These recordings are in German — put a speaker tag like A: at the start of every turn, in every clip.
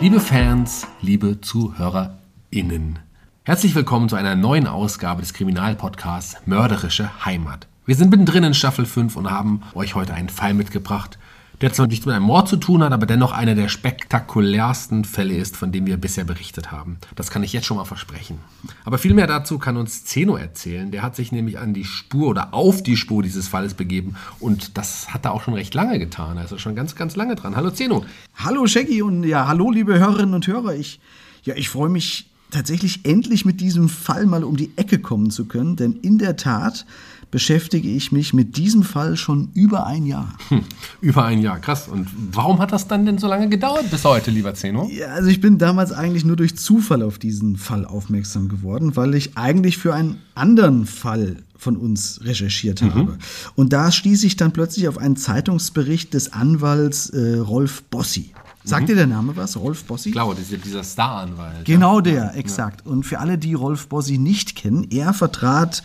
A: Liebe Fans, liebe ZuhörerInnen, herzlich willkommen zu einer neuen Ausgabe des Kriminalpodcasts Mörderische Heimat. Wir sind mittendrin in Staffel 5 und haben euch heute einen Fall mitgebracht, der zwar nichts mit einem Mord zu tun hat, aber dennoch einer der spektakulärsten Fälle ist, von dem wir bisher berichtet haben. Das kann ich jetzt schon mal versprechen. Aber viel mehr dazu kann uns Zeno erzählen. Der hat sich nämlich an die Spur oder auf die Spur dieses Falles begeben und das hat er auch schon recht lange getan. Also schon ganz, ganz lange dran. Hallo Zeno.
B: Hallo Shaggy und ja, hallo liebe Hörerinnen und Hörer. Ich, ja, ich freue mich tatsächlich endlich mit diesem Fall mal um die Ecke kommen zu können, denn in der Tat beschäftige ich mich mit diesem Fall schon über ein Jahr.
A: Hm, über ein Jahr, krass. Und warum hat das dann denn so lange gedauert bis heute, lieber Zeno?
B: Ja, also ich bin damals eigentlich nur durch Zufall auf diesen Fall aufmerksam geworden, weil ich eigentlich für einen anderen Fall von uns recherchiert mhm. habe. Und da stieß ich dann plötzlich auf einen Zeitungsbericht des Anwalts äh, Rolf Bossi. Sagt mhm. dir der Name was? Rolf Bossi?
A: Ich glaube, dieser Staranwalt.
B: Genau der, exakt. Ja. Und für alle, die Rolf Bossi nicht kennen, er vertrat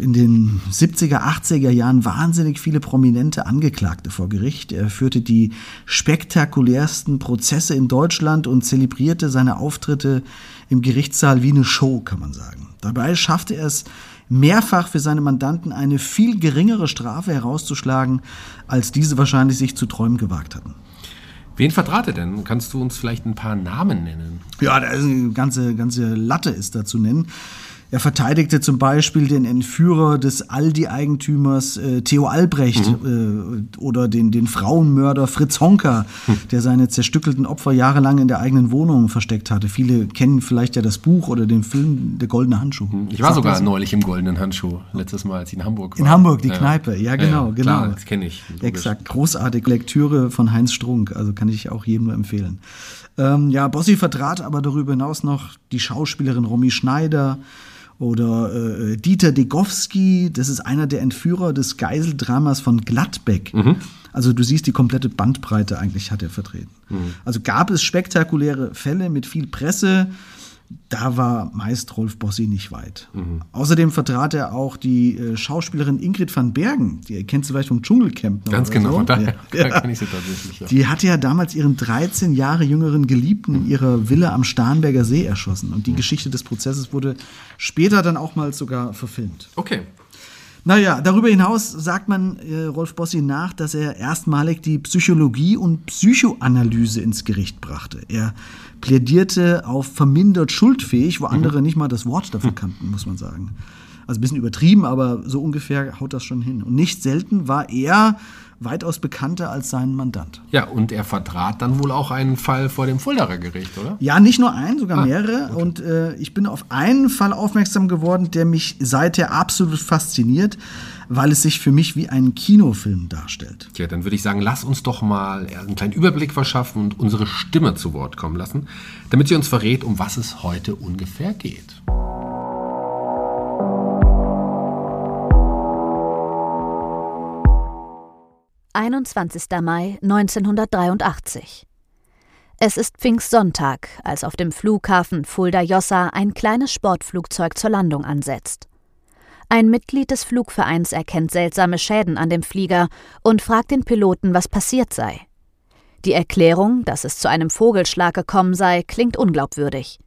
B: in den 70er, 80er Jahren wahnsinnig viele prominente Angeklagte vor Gericht. Er führte die spektakulärsten Prozesse in Deutschland und zelebrierte seine Auftritte im Gerichtssaal wie eine Show, kann man sagen. Dabei schaffte er es mehrfach für seine Mandanten eine viel geringere Strafe herauszuschlagen, als diese wahrscheinlich sich zu träumen gewagt hatten.
A: Wen vertrat er denn? Kannst du uns vielleicht ein paar Namen nennen?
B: Ja, eine ganze, ganze Latte ist da zu nennen. Er verteidigte zum Beispiel den Entführer des Aldi-Eigentümers äh, Theo Albrecht mhm. äh, oder den, den Frauenmörder Fritz Honka, mhm. der seine zerstückelten Opfer jahrelang in der eigenen Wohnung versteckt hatte. Viele kennen vielleicht ja das Buch oder den Film Der goldene Handschuh.
A: Hm, ich war Sagt sogar neulich im goldenen Handschuh, letztes Mal, als ich in Hamburg war.
B: In Hamburg, die ja. Kneipe, ja genau, ja,
A: genau. Klar, das kenne ich.
B: Logisch. Exakt, großartige Lektüre von Heinz Strunk, also kann ich auch jedem nur empfehlen. Ähm, ja, Bossi vertrat aber darüber hinaus noch die Schauspielerin Romy Schneider, oder äh, Dieter Degowski, das ist einer der Entführer des Geiseldramas von Gladbeck. Mhm. Also du siehst, die komplette Bandbreite eigentlich hat er vertreten. Mhm. Also gab es spektakuläre Fälle mit viel Presse, da war meist Rolf Bossi nicht weit. Mhm. Außerdem vertrat er auch die äh, Schauspielerin Ingrid van Bergen, die kennst du vielleicht vom Dschungelcamp.
A: Ganz genau, so. daher ja. kenne ich sie tatsächlich.
B: Ja. Die hatte ja damals ihren 13 Jahre jüngeren Geliebten in ihrer Villa am Starnberger See erschossen. Und die mhm. Geschichte des Prozesses wurde später dann auch mal sogar verfilmt.
A: Okay.
B: Naja, darüber hinaus sagt man äh, Rolf Bossi nach, dass er erstmalig die Psychologie und Psychoanalyse ins Gericht brachte. Er plädierte auf vermindert schuldfähig, wo mhm. andere nicht mal das Wort dafür kannten, muss man sagen. Also ein bisschen übertrieben, aber so ungefähr haut das schon hin. Und nicht selten war er weitaus bekannter als sein Mandant.
A: Ja, und er vertrat dann wohl auch einen Fall vor dem Fuldaer Gericht, oder?
B: Ja, nicht nur einen, sogar mehrere. Und äh, ich bin auf einen Fall aufmerksam geworden, der mich seither absolut fasziniert, weil es sich für mich wie ein Kinofilm darstellt.
A: Tja, dann würde ich sagen, lass uns doch mal einen kleinen Überblick verschaffen und unsere Stimme zu Wort kommen lassen, damit sie uns verrät, um was es heute ungefähr geht.
C: 21. Mai 1983. Es ist Pfingstsonntag, als auf dem Flughafen Fulda-Jossa ein kleines Sportflugzeug zur Landung ansetzt. Ein Mitglied des Flugvereins erkennt seltsame Schäden an dem Flieger und fragt den Piloten, was passiert sei. Die Erklärung, dass es zu einem Vogelschlag gekommen sei, klingt unglaubwürdig.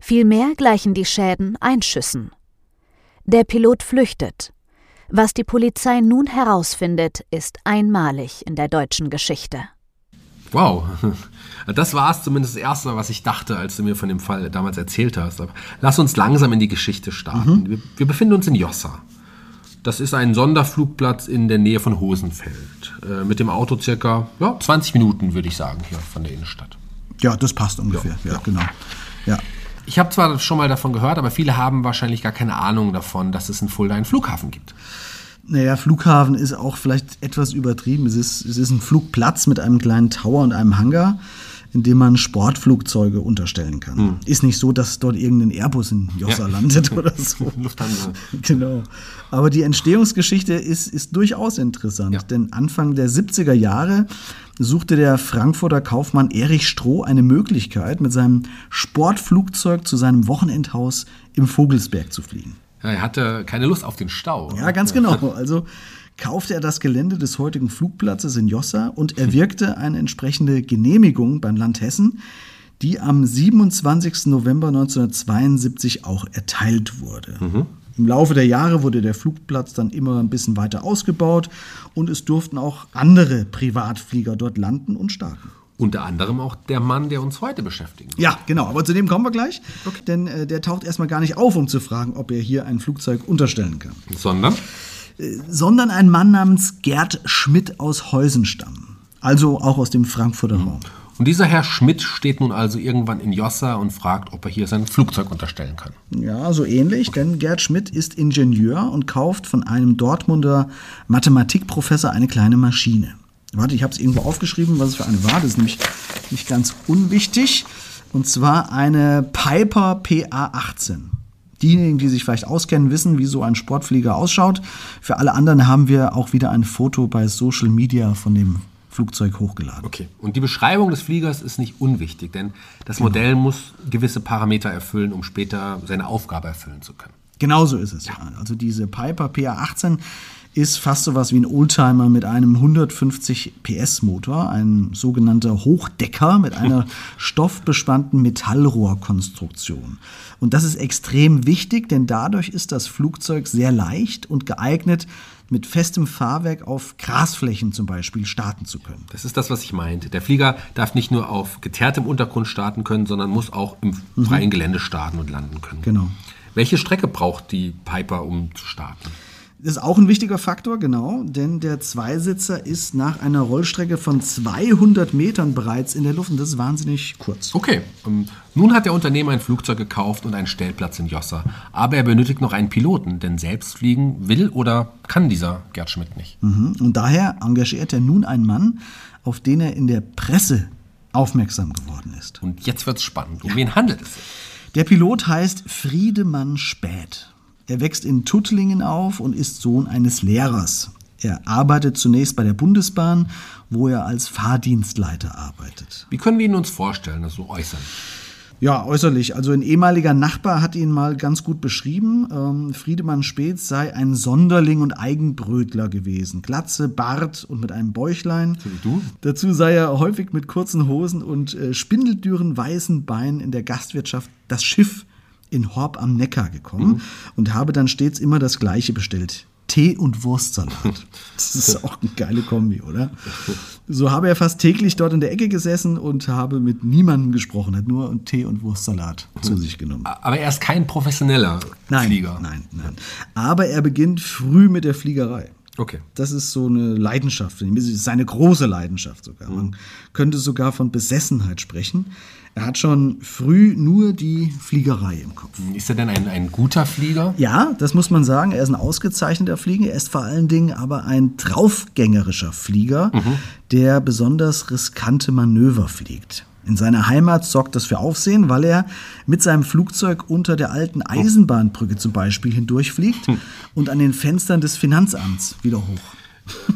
C: Vielmehr gleichen die Schäden Einschüssen. Der Pilot flüchtet, was die Polizei nun herausfindet, ist einmalig in der deutschen Geschichte.
A: Wow, das war es zumindest das Erste, was ich dachte, als du mir von dem Fall damals erzählt hast. Aber lass uns langsam in die Geschichte starten. Mhm. Wir, wir, befinden uns in Jossa. Das ist ein Sonderflugplatz in der Nähe von Hosenfeld. Äh, mit dem Auto circa ja, 20 Minuten, würde ich sagen, hier von der Innenstadt.
B: Ja, das passt ungefähr. Ja, ja genau. Ja.
A: Ich habe zwar schon mal davon gehört, aber viele haben wahrscheinlich gar keine Ahnung davon, dass es in Fulda einen Flughafen gibt.
B: Naja, Flughafen ist auch vielleicht etwas übertrieben. Es ist, es ist ein Flugplatz mit einem kleinen Tower und einem Hangar, in dem man Sportflugzeuge unterstellen kann. Hm. Ist nicht so, dass dort irgendein Airbus in Jossa ja. landet oder so. Lufthansa. Genau. Aber die Entstehungsgeschichte ist, ist durchaus interessant, ja. denn Anfang der 70er Jahre suchte der Frankfurter Kaufmann Erich Stroh eine Möglichkeit, mit seinem Sportflugzeug zu seinem Wochenendhaus im Vogelsberg zu fliegen.
A: Ja, er hatte keine Lust auf den Stau.
B: Ja, ganz genau. Also kaufte er das Gelände des heutigen Flugplatzes in Jossa und erwirkte eine entsprechende Genehmigung beim Land Hessen, die am 27. November 1972 auch erteilt wurde. Mhm. Im Laufe der Jahre wurde der Flugplatz dann immer ein bisschen weiter ausgebaut und es durften auch andere Privatflieger dort landen und starten.
A: Unter anderem auch der Mann, der uns heute beschäftigt.
B: Ja, genau. Aber zu dem kommen wir gleich. Okay. Denn äh, der taucht erstmal gar nicht auf, um zu fragen, ob er hier ein Flugzeug unterstellen kann.
A: Sondern?
B: Äh, sondern ein Mann namens Gerd Schmidt aus Heusenstamm. Also auch aus dem Frankfurter mhm. Raum.
A: Und dieser Herr Schmidt steht nun also irgendwann in Jossa und fragt, ob er hier sein Flugzeug unterstellen kann.
B: Ja, so ähnlich, denn Gerd Schmidt ist Ingenieur und kauft von einem Dortmunder Mathematikprofessor eine kleine Maschine. Warte, ich habe es irgendwo aufgeschrieben, was es für eine war. Das ist nämlich nicht ganz unwichtig. Und zwar eine Piper PA18. Diejenigen, die sich vielleicht auskennen, wissen, wie so ein Sportflieger ausschaut. Für alle anderen haben wir auch wieder ein Foto bei Social Media von dem Flugzeug hochgeladen.
A: Okay. Und die Beschreibung des Fliegers ist nicht unwichtig, denn das genau. Modell muss gewisse Parameter erfüllen, um später seine Aufgabe erfüllen zu können.
B: Genauso ist es. Ja. Also diese Piper PA18 ist fast so was wie ein Oldtimer mit einem 150 PS Motor, ein sogenannter Hochdecker mit einer stoffbespannten Metallrohrkonstruktion. Und das ist extrem wichtig, denn dadurch ist das Flugzeug sehr leicht und geeignet, mit festem Fahrwerk auf Grasflächen zum Beispiel starten zu können.
A: Das ist das, was ich meinte. Der Flieger darf nicht nur auf geteertem Untergrund starten können, sondern muss auch im mhm. freien Gelände starten und landen können.
B: Genau.
A: Welche Strecke braucht die Piper, um zu starten?
B: Das ist auch ein wichtiger Faktor, genau, denn der Zweisitzer ist nach einer Rollstrecke von 200 Metern bereits in der Luft und das ist wahnsinnig kurz.
A: Okay, ähm, nun hat der Unternehmer ein Flugzeug gekauft und einen Stellplatz in Jossa, aber er benötigt noch einen Piloten, denn selbst fliegen will oder kann dieser Gerd Schmidt nicht.
B: Mhm. Und daher engagiert er nun einen Mann, auf den er in der Presse aufmerksam geworden ist.
A: Und jetzt wird's spannend. Um ja. wen handelt es sich?
B: Der Pilot heißt Friedemann Späth. Er wächst in Tuttlingen auf und ist Sohn eines Lehrers. Er arbeitet zunächst bei der Bundesbahn, wo er als Fahrdienstleiter arbeitet.
A: Wie können wir ihn uns vorstellen, also äußerlich?
B: Ja, äußerlich. Also ein ehemaliger Nachbar hat ihn mal ganz gut beschrieben. Ähm, Friedemann Späth sei ein Sonderling und Eigenbrötler gewesen. Glatze, Bart und mit einem Bäuchlein.
A: So wie du?
B: Dazu sei er häufig mit kurzen Hosen und äh, spindeldürren weißen Beinen in der Gastwirtschaft das Schiff in Horb am Neckar gekommen mhm. und habe dann stets immer das Gleiche bestellt. Tee und Wurstsalat. Das ist auch eine geile Kombi, oder? So habe er fast täglich dort in der Ecke gesessen und habe mit niemandem gesprochen, hat nur Tee und Wurstsalat zu sich genommen.
A: Aber er ist kein professioneller
B: Nein,
A: Flieger.
B: nein, nein. Aber er beginnt früh mit der Fliegerei.
A: Okay.
B: Das ist so eine Leidenschaft, für ihn. Das ist seine große Leidenschaft sogar. Man könnte sogar von Besessenheit sprechen. Er hat schon früh nur die Fliegerei im Kopf.
A: Ist er denn ein, ein guter Flieger?
B: Ja, das muss man sagen. Er ist ein ausgezeichneter Flieger. Er ist vor allen Dingen aber ein draufgängerischer Flieger, der besonders riskante Manöver fliegt. In seiner Heimat sorgt das für Aufsehen, weil er mit seinem Flugzeug unter der alten Eisenbahnbrücke zum Beispiel hindurchfliegt und an den Fenstern des Finanzamts wieder hoch.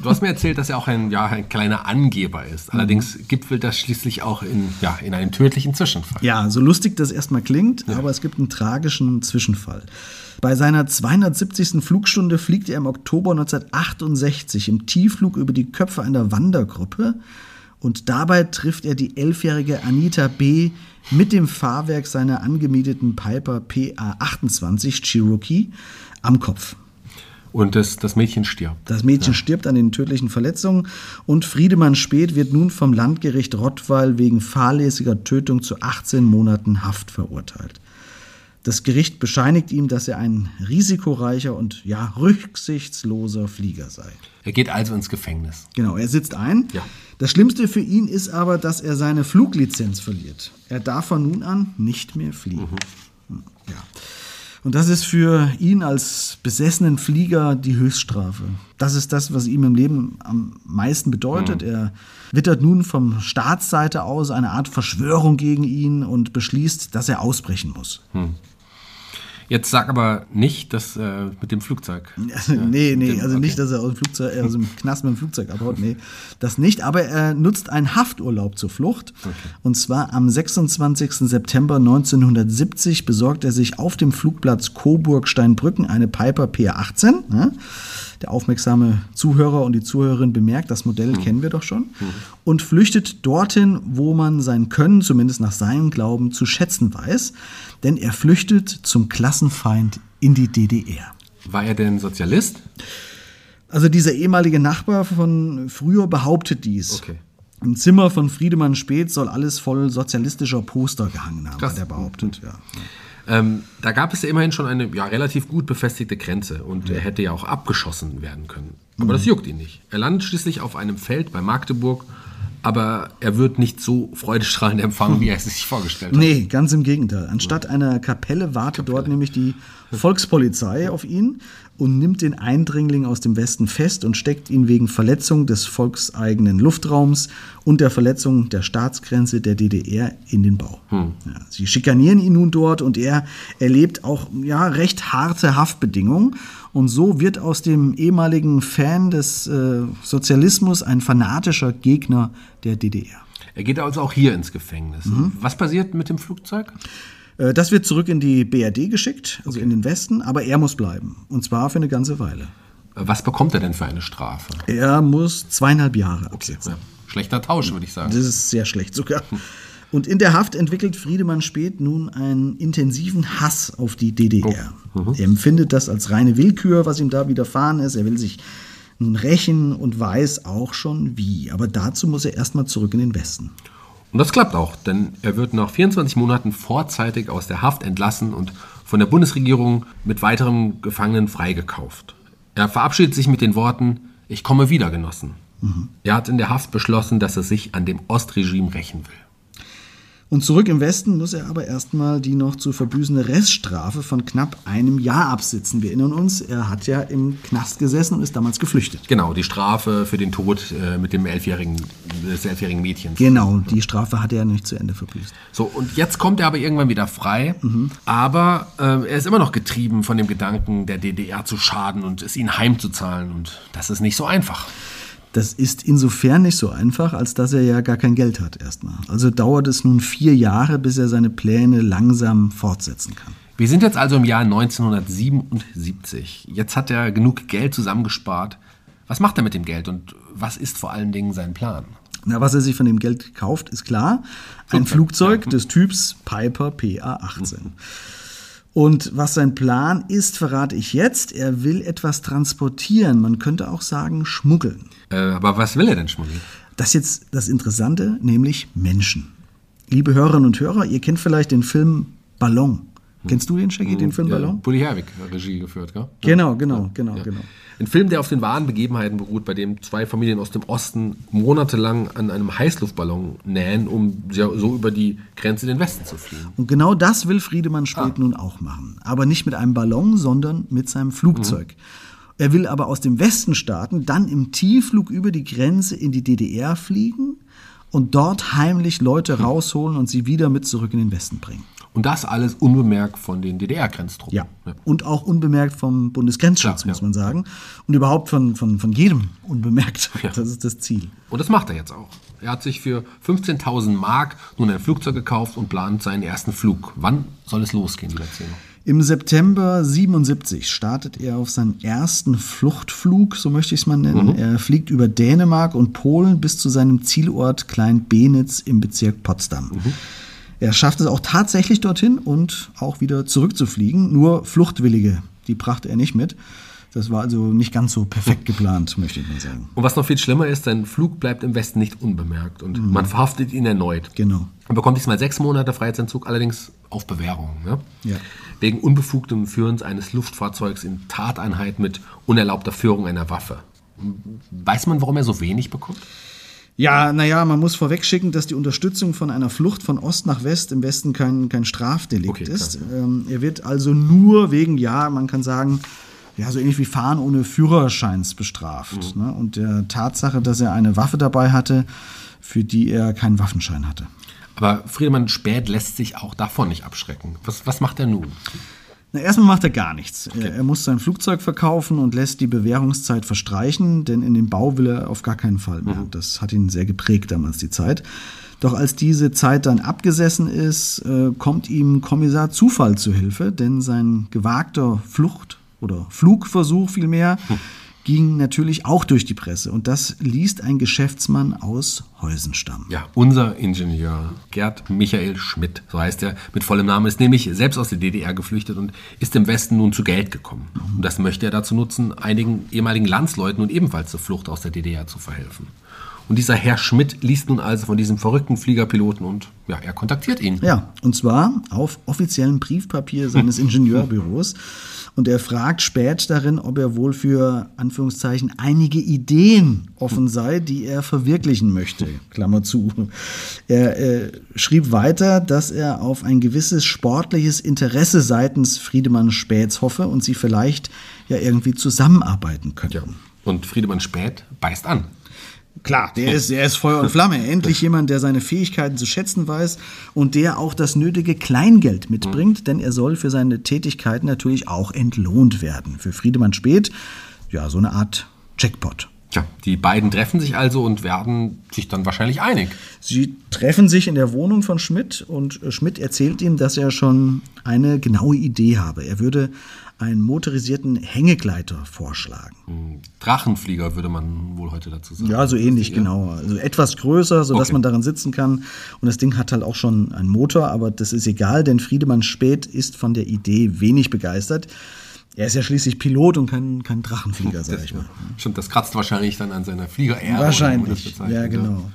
A: Du hast mir erzählt, dass er auch ein, ja, ein kleiner Angeber ist. Allerdings gipfelt das schließlich auch in, ja, in einem tödlichen Zwischenfall.
B: Ja, so lustig das erstmal klingt, aber es gibt einen tragischen Zwischenfall. Bei seiner 270. Flugstunde fliegt er im Oktober 1968 im Tiefflug über die Köpfe einer Wandergruppe und dabei trifft er die elfjährige Anita B. mit dem Fahrwerk seiner angemieteten Piper PA28 Cherokee am Kopf.
A: Und das, das Mädchen stirbt.
B: Das Mädchen stirbt an den tödlichen Verletzungen und Friedemann Speth wird nun vom Landgericht Rottweil wegen fahrlässiger Tötung zu 18 Monaten Haft verurteilt. Das Gericht bescheinigt ihm, dass er ein risikoreicher und ja rücksichtsloser Flieger sei.
A: Er geht also ins Gefängnis.
B: Genau, er sitzt ein.
A: Ja.
B: Das Schlimmste für ihn ist aber, dass er seine Fluglizenz verliert. Er darf von nun an nicht mehr fliegen. Hm, Ja. Und das ist für ihn als besessenen Flieger die Höchststrafe. Das ist das, was ihm im Leben am meisten bedeutet. Er wittert nun vom Staatsseite aus eine Art Verschwörung gegen ihn und beschließt, dass er ausbrechen muss.
A: Jetzt sag aber nicht, dass äh, mit dem Flugzeug.
B: nee, nee,
A: dem-
B: also nicht, dass er aus dem, Flugzeug, äh, aus dem Knast mit dem Flugzeug abhaut, nee, das nicht. Aber er nutzt einen Hafturlaub zur Flucht. Und zwar am 26. September 1970 besorgt er sich auf dem Flugplatz Coburg-Steinbrücken eine Piper P18. Ne? Der aufmerksame Zuhörer und die Zuhörerin bemerkt, das Modell kennen wir doch schon. Und flüchtet dorthin, wo man sein Können, zumindest nach seinem Glauben, zu schätzen weiß. Denn er flüchtet zum Klassenfeind in die DDR.
A: War er denn Sozialist?
B: Also dieser ehemalige Nachbar von früher behauptet dies.
A: Okay.
B: Im Zimmer von Friedemann Speth soll alles voll sozialistischer Poster gehangen haben,
A: Krass.
B: hat er behauptet. Ja.
A: Ähm, da gab es ja immerhin schon eine ja, relativ gut befestigte Grenze und er hätte ja auch abgeschossen werden können. Aber das juckt ihn nicht. Er landet schließlich auf einem Feld bei Magdeburg, aber er wird nicht so freudestrahlend empfangen, wie er es sich vorgestellt hat.
B: Nee, ganz im Gegenteil. Anstatt einer Kapelle wartet dort nämlich die Volkspolizei auf ihn und nimmt den Eindringling aus dem Westen fest und steckt ihn wegen Verletzung des volkseigenen Luftraums und der Verletzung der Staatsgrenze der DDR in den Bau. Ja, sie schikanieren ihn nun dort und er erlebt auch ja, recht harte Haftbedingungen. Und so wird aus dem ehemaligen Fan des äh, Sozialismus ein fanatischer Gegner der DDR.
A: Er geht also auch hier ins Gefängnis. Was passiert mit dem Flugzeug?
B: Äh, Das wird zurück in die BRD geschickt, also in den Westen, aber er muss bleiben. Und zwar für eine ganze Weile.
A: Was bekommt er denn für eine Strafe?
B: Er muss zweieinhalb Jahre absitzen.
A: Ja, schlechter Tausch, würde ich sagen.
B: Das ist sehr schlecht sogar. Und in der Haft entwickelt Friedemann Speth nun einen intensiven Hass auf die DDR. Er empfindet das als reine Willkür, was ihm da widerfahren ist. Er will sich nun rächen und weiß auch schon wie. Aber dazu muss er erstmal zurück in den Westen.
A: Und das klappt auch, denn er wird nach 24 Monaten vorzeitig aus der Haft entlassen und von der Bundesregierung mit weiteren Gefangenen freigekauft. Er verabschiedet sich mit den Worten, ich komme wieder, Genossen. Er hat in der Haft beschlossen, dass er sich an dem Ostregime rächen will.
B: Und zurück im Westen muss er aber erstmal die noch zu verbüßende Reststrafe von knapp einem Jahr absitzen. Wir erinnern uns, er hat ja im Knast gesessen und ist damals geflüchtet.
A: Genau, die Strafe für den Tod äh, mit dem elfjährigen, des elfjährigen Mädchens.
B: Genau, die Strafe hat er nicht zu Ende verbüßt.
A: So, und jetzt kommt er aber irgendwann wieder frei. Aber äh, er ist immer noch getrieben von dem Gedanken, der DDR zu schaden und es ihnen heimzuzahlen. Und das ist nicht so einfach.
B: Das ist insofern nicht so einfach, als dass er ja gar kein Geld hat erstmal. Also dauert es nun vier Jahre, bis er seine Pläne langsam fortsetzen kann.
A: Wir sind jetzt also im Jahr 1977. Jetzt hat er genug Geld zusammengespart. Was macht er mit dem Geld und was ist vor allen Dingen sein Plan?
B: Na, was er sich von dem Geld kauft, ist klar. Ein Flugzeug des Typs Piper PA-18. Und was sein Plan ist, verrate ich jetzt. Er will etwas transportieren. Man könnte auch sagen, schmuggeln.
A: Äh, aber was will er denn schmuggeln?
B: Das ist jetzt das Interessante, nämlich Menschen. Liebe Hörerinnen und Hörer, ihr kennt vielleicht den Film Ballon. Kennst du den, Shaggy, den Film
A: Ja,
B: Ballon?
A: Hat Regie geführt, gell?
B: Genau, genau, genau,
A: Ja.
B: genau.
A: Ein Film, der auf den wahren Begebenheiten beruht, bei dem zwei Familien aus dem Osten monatelang an einem Heißluftballon nähen, um so über die Grenze in den Westen zu fliegen.
B: Und genau das will Friedemann Speth nun auch machen. Aber nicht mit einem Ballon, sondern mit seinem Flugzeug. Er will aber aus dem Westen starten, dann im Tiefflug über die Grenze in die DDR fliegen und dort heimlich Leute rausholen und sie wieder mit zurück in den Westen bringen.
A: Und das alles unbemerkt von den DDR-Grenztruppen.
B: Ja. Und auch unbemerkt vom Bundesgrenzschutz,
A: Klar,
B: muss
A: ja.
B: man sagen. Und überhaupt von, von, von jedem unbemerkt.
A: Ja.
B: Das ist das Ziel.
A: Und das macht er jetzt auch. Er hat sich für 15.000 Mark nun ein Flugzeug gekauft und plant seinen ersten Flug. Wann soll es losgehen, lieber Zeno?
B: Im September 77 startet er auf seinen ersten Fluchtflug, so möchte ich es mal nennen. Er fliegt über Dänemark und Polen bis zu seinem Zielort Klein-Benitz im Bezirk Potsdam. Er schafft es auch tatsächlich dorthin und auch wieder zurückzufliegen. Nur Fluchtwillige, die brachte er nicht mit. Das war also nicht ganz so perfekt geplant, möchte ich mal sagen.
A: Und was noch viel schlimmer ist, sein Flug bleibt im Westen nicht unbemerkt und man verhaftet ihn erneut.
B: Genau.
A: Er bekommt diesmal sechs Monate Freiheitsentzug, allerdings auf Bewährung. Ne?
B: Ja.
A: Wegen unbefugtem Führens eines Luftfahrzeugs in Tateinheit mit unerlaubter Führung einer Waffe. Weiß man, warum er so wenig bekommt?
B: Ja, naja, man muss vorwegschicken, dass die Unterstützung von einer Flucht von Ost nach West im Westen kein, kein Strafdelikt
A: Okay, klar,
B: ist. Ähm, er wird also nur wegen, ja, man kann sagen, ja, so ähnlich wie Fahren ohne Führerscheins bestraft. Ne? Und der Tatsache, dass er eine Waffe dabei hatte, für die er keinen Waffenschein hatte.
A: Aber Friedemann Späth lässt sich auch davon nicht abschrecken. Was, was macht er nun?
B: Na, erstmal macht er gar nichts. Er, er muss sein Flugzeug verkaufen und lässt die Bewährungszeit verstreichen, denn in den Bau will er auf gar keinen Fall mehr. Das hat ihn sehr geprägt damals, die Zeit. Doch als diese Zeit dann abgesessen ist, äh, kommt ihm Kommissar Zufall zu Hilfe, denn sein gewagter Flucht- oder Flugversuch vielmehr ging natürlich auch durch die Presse. Und das liest ein Geschäftsmann aus Heusenstamm.
A: Ja, unser Ingenieur Gerd Michael Schmidt, so heißt er mit vollem Namen, ist nämlich selbst aus der DDR geflüchtet und ist im Westen nun zu Geld gekommen. Und das möchte er dazu nutzen, einigen ehemaligen Landsleuten und ebenfalls zur Flucht aus der DDR zu verhelfen. Und dieser Herr Schmidt liest nun also von diesem verrückten Fliegerpiloten und ja, er kontaktiert ihn.
B: Ja, und zwar auf offiziellem Briefpapier seines Ingenieurbüros. Und er fragt spät darin, ob er wohl für Anführungszeichen einige Ideen offen sei, die er verwirklichen möchte. Klammer zu. Er äh, schrieb weiter, dass er auf ein gewisses sportliches Interesse seitens Friedemann Späths hoffe und sie vielleicht ja irgendwie zusammenarbeiten könnten.
A: Ja. Und Friedemann Späth beißt an.
B: Klar, der ist, der ist Feuer und Flamme. Endlich jemand, der seine Fähigkeiten zu schätzen weiß und der auch das nötige Kleingeld mitbringt, denn er soll für seine Tätigkeiten natürlich auch entlohnt werden. Für Friedemann Speth, ja, so eine Art Jackpot.
A: Tja, die beiden treffen sich also und werden sich dann wahrscheinlich einig.
B: Sie treffen sich in der Wohnung von Schmidt und äh, Schmidt erzählt ihm, dass er schon eine genaue Idee habe. Er würde einen motorisierten Hängegleiter vorschlagen.
A: Drachenflieger würde man wohl heute dazu sagen.
B: Ja, so ähnlich, genau. Also etwas größer, sodass
A: Okay.
B: man darin sitzen kann. Und das Ding hat halt auch schon einen Motor, aber das ist egal, denn Friedemann Späth ist von der Idee wenig begeistert. Er ist ja schließlich Pilot und kein, kein Drachenflieger, sag
A: Das,
B: ich mal.
A: stimmt, das kratzt wahrscheinlich dann an seiner Fliegerehre.
B: Wahrscheinlich, ja genau.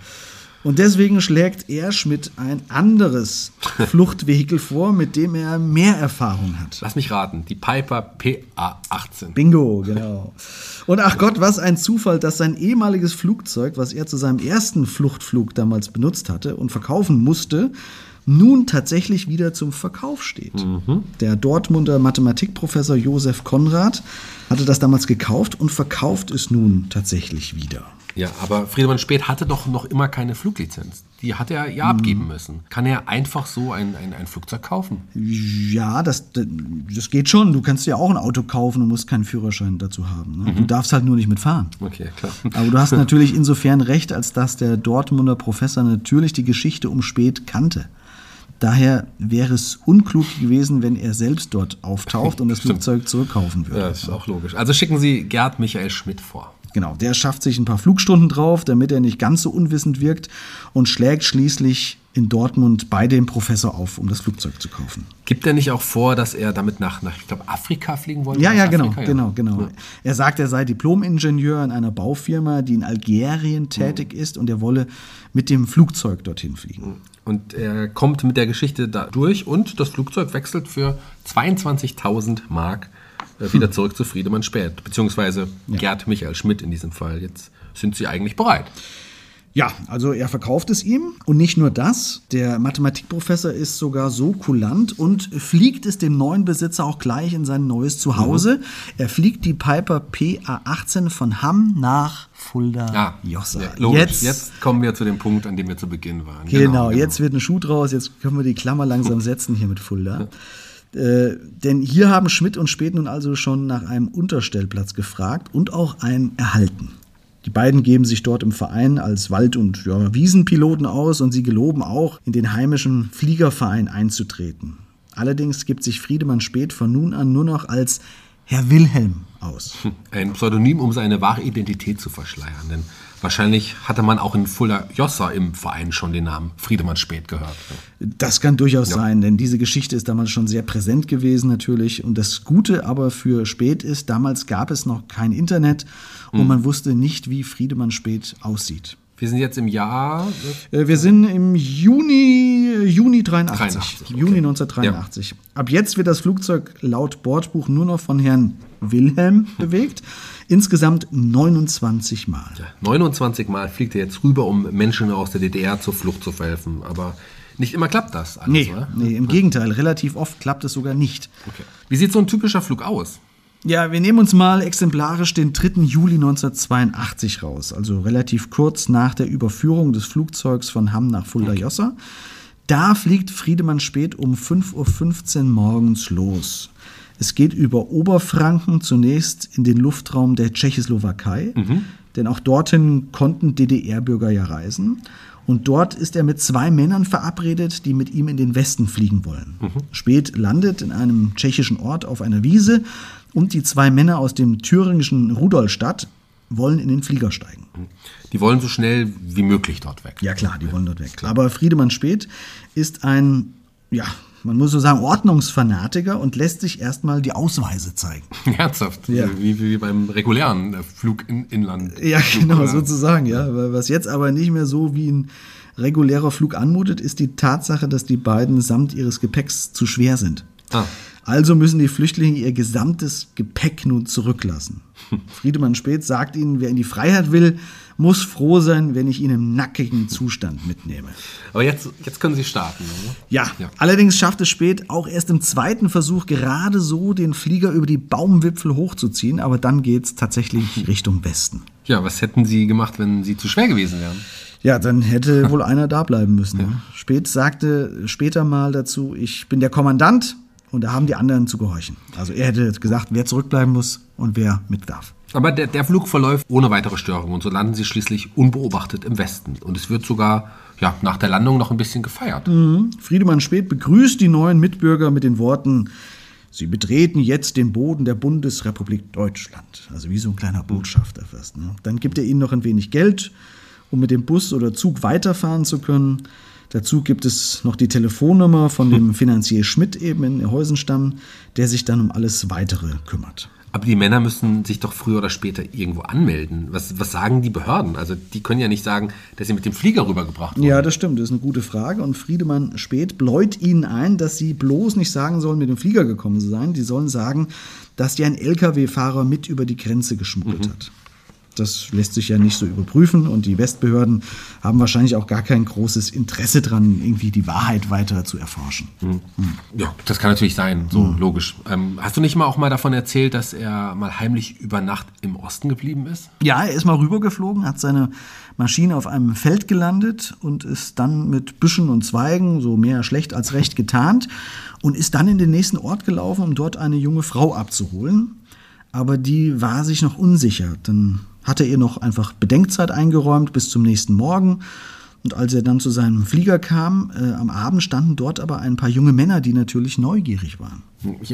B: Und deswegen schlägt er Schmidt ein anderes Fluchtvehikel vor, mit dem er mehr Erfahrung hat.
A: Lass mich raten, die Piper PA-18.
B: Bingo, genau. Und ach Gott, was ein Zufall, dass sein ehemaliges Flugzeug, was er zu seinem ersten Fluchtflug damals benutzt hatte und verkaufen musste, nun tatsächlich wieder zum Verkauf steht. Der Dortmunder Mathematikprofessor Josef Konrad hatte das damals gekauft und verkauft es nun tatsächlich wieder.
A: Ja, aber Friedemann Späth hatte doch noch immer keine Fluglizenz. Die hat er ja abgeben müssen. Kann er einfach so ein, ein, ein Flugzeug kaufen?
B: Ja, das, das geht schon. Du kannst ja auch ein Auto kaufen und musst keinen Führerschein dazu haben. Ne? Du darfst halt nur nicht mitfahren.
A: Okay, klar.
B: Aber du hast natürlich insofern recht, als dass der Dortmunder Professor natürlich die Geschichte um Spät kannte. Daher wäre es unklug gewesen, wenn er selbst dort auftaucht und das. Flugzeug zurückkaufen würde.
A: Ja, ist auch logisch. Also schicken Sie Gerd Michael Schmidt vor.
B: Genau, der schafft sich ein paar Flugstunden drauf, damit er nicht ganz so unwissend wirkt und schlägt schließlich in Dortmund bei dem Professor auf, um das Flugzeug zu kaufen.
A: Gibt er nicht auch vor, dass er damit nach, nach ich glaube, Afrika fliegen wollte?
B: Ja, ja, genau,
A: Afrika,
B: genau, genau. Er sagt, er sei Diplom-Ingenieur in einer Baufirma, die in Algerien tätig ist und er wolle mit dem Flugzeug dorthin fliegen.
A: Und er kommt mit der Geschichte da durch und das Flugzeug wechselt für 22.000 Mark äh, wieder zurück zu Friedemann Späth, beziehungsweise Gerd Michael Schmidt in diesem Fall. Jetzt sind sie eigentlich bereit.
B: Ja, also er verkauft es ihm und nicht nur das, der Mathematikprofessor ist sogar so kulant und fliegt es dem neuen Besitzer auch gleich in sein neues Zuhause. Er fliegt die Piper PA18 von Hamm nach Fulda Jossa.
A: Ah, ja, logisch. Jetzt, jetzt kommen wir zu dem Punkt, an dem wir zu Beginn waren.
B: Genau, jetzt wird ein Schuh draus, jetzt können wir die Klammer langsam setzen hier mit Fulda. Äh, denn hier haben Schmidt und Speth nun also schon nach einem Unterstellplatz gefragt und auch einen erhalten. Die beiden geben sich dort im Verein als Wald- und ja, Wiesenpiloten aus und sie geloben auch, in den heimischen Fliegerverein einzutreten. Allerdings gibt sich Friedemann Speth von nun an nur noch als Herr Wilhelm aus.
A: Ein Pseudonym, um seine wahre Identität zu verschleiern. Denn wahrscheinlich hatte man auch in Fulda Jossa im Verein schon den Namen Friedemann Speth gehört.
B: Das kann durchaus sein, denn diese Geschichte ist damals schon sehr präsent gewesen natürlich. Und das Gute aber für Speth ist, damals gab es noch kein Internet und man wusste nicht, wie Friedemann Speth aussieht.
A: Wir sind jetzt im Jahr.
B: Äh, Wir sind im Juni, Juni 83.
A: 83, okay.
B: Juni 1983. Ab jetzt wird das Flugzeug laut Bordbuch nur noch von Herrn Wilhelm bewegt. Insgesamt 29 Mal.
A: 29 Mal fliegt er jetzt rüber, um Menschen aus der DDR zur Flucht zu verhelfen. Aber nicht immer klappt das alles,
B: Nee,
A: oder?
B: nee, im Gegenteil. Relativ oft klappt es sogar nicht.
A: Okay. Wie sieht so ein typischer Flug aus?
B: Ja, wir nehmen uns mal exemplarisch den 3. Juli 1982 raus, also relativ kurz nach der Überführung des Flugzeugs von Hamm nach Fulda-Jossa. Da fliegt Friedemann Speth um 5.15 Uhr morgens los. Es geht über Oberfranken zunächst in den Luftraum der Tschechoslowakei, denn auch dorthin konnten DDR-Bürger ja reisen. Und dort ist er mit zwei Männern verabredet, die mit ihm in den Westen fliegen wollen. Speth landet in einem tschechischen Ort auf einer Wiese und die zwei Männer aus dem thüringischen Rudolstadt wollen in den Flieger steigen.
A: Die wollen so schnell wie möglich dort weg.
B: Ja klar, die wollen dort weg. Aber Friedemann Speth ist ein, ja, man muss so sagen, Ordnungsfanatiker und lässt sich erstmal die Ausweise zeigen.
A: Herzhaft.
B: Ja.
A: Wie, wie beim regulären äh, Flug in Inland.
B: Ja, genau, sozusagen, ja. Was jetzt aber nicht mehr so wie ein regulärer Flug anmutet, ist die Tatsache, dass die beiden samt ihres Gepäcks zu schwer sind.
A: Ah.
B: Also müssen die Flüchtlinge ihr gesamtes Gepäck nun zurücklassen. Friedemann Speth sagt ihnen, wer in die Freiheit will, muss froh sein, wenn ich ihn im nackigen Zustand mitnehme.
A: Aber jetzt, jetzt können sie starten. Oder?
B: Ja,
A: Ja.
B: allerdings schafft es Speth auch erst im zweiten Versuch gerade so, den Flieger über die Baumwipfel hochzuziehen, aber dann geht's tatsächlich Richtung Westen.
A: Ja, was hätten sie gemacht, wenn sie zu schwer gewesen wären?
B: Ja, dann hätte wohl einer da bleiben müssen. Ne? Speth sagte später mal dazu, ich bin der Kommandant und da haben die anderen zu gehorchen. Also er hätte gesagt, wer zurückbleiben muss und wer mit darf.
A: Aber der, der Flug verläuft ohne weitere Störungen und so landen sie schließlich unbeobachtet im Westen. Und es wird sogar ja, nach der Landung noch ein bisschen gefeiert.
B: Friedemann Speth begrüßt die neuen Mitbürger mit den Worten, Sie betreten jetzt den Boden der Bundesrepublik Deutschland. Also wie so ein kleiner Botschafter fast. Ne? Dann gibt er ihnen noch ein wenig Geld, um mit dem Bus oder Zug weiterfahren zu können. Dazu gibt es noch die Telefonnummer von dem Finanzier Schmidt eben in Heusenstamm, der sich dann um alles Weitere kümmert.
A: Aber die Männer müssen sich doch früher oder später irgendwo anmelden. Was, was sagen die Behörden? Also die können ja nicht sagen, dass sie mit dem Flieger rübergebracht wurden.
B: Ja, das stimmt, das ist eine gute Frage. Und Friedemann Speth bläut ihnen ein, dass sie bloß nicht sagen sollen, mit dem Flieger gekommen zu sein. Die sollen sagen, dass die ein Lkw-Fahrer mit über die Grenze geschmuggelt hat. Das lässt sich ja nicht so überprüfen und die Westbehörden haben wahrscheinlich auch gar kein großes Interesse dran, irgendwie die Wahrheit weiter zu erforschen.
A: Ja, das kann natürlich sein, so logisch. Ähm, hast du nicht mal auch mal davon erzählt, dass er mal heimlich über Nacht im Osten geblieben ist?
B: Ja, er ist mal rübergeflogen, hat seine Maschine auf einem Feld gelandet und ist dann mit Büschen und Zweigen, so mehr schlecht als recht, getarnt und ist dann in den nächsten Ort gelaufen, um dort eine junge Frau abzuholen. Aber die war sich noch unsicher. Dann hat er ihr noch einfach Bedenkzeit eingeräumt bis zum nächsten Morgen. Und als er dann zu seinem Flieger kam, äh, am Abend standen dort aber ein paar junge Männer, die natürlich neugierig waren.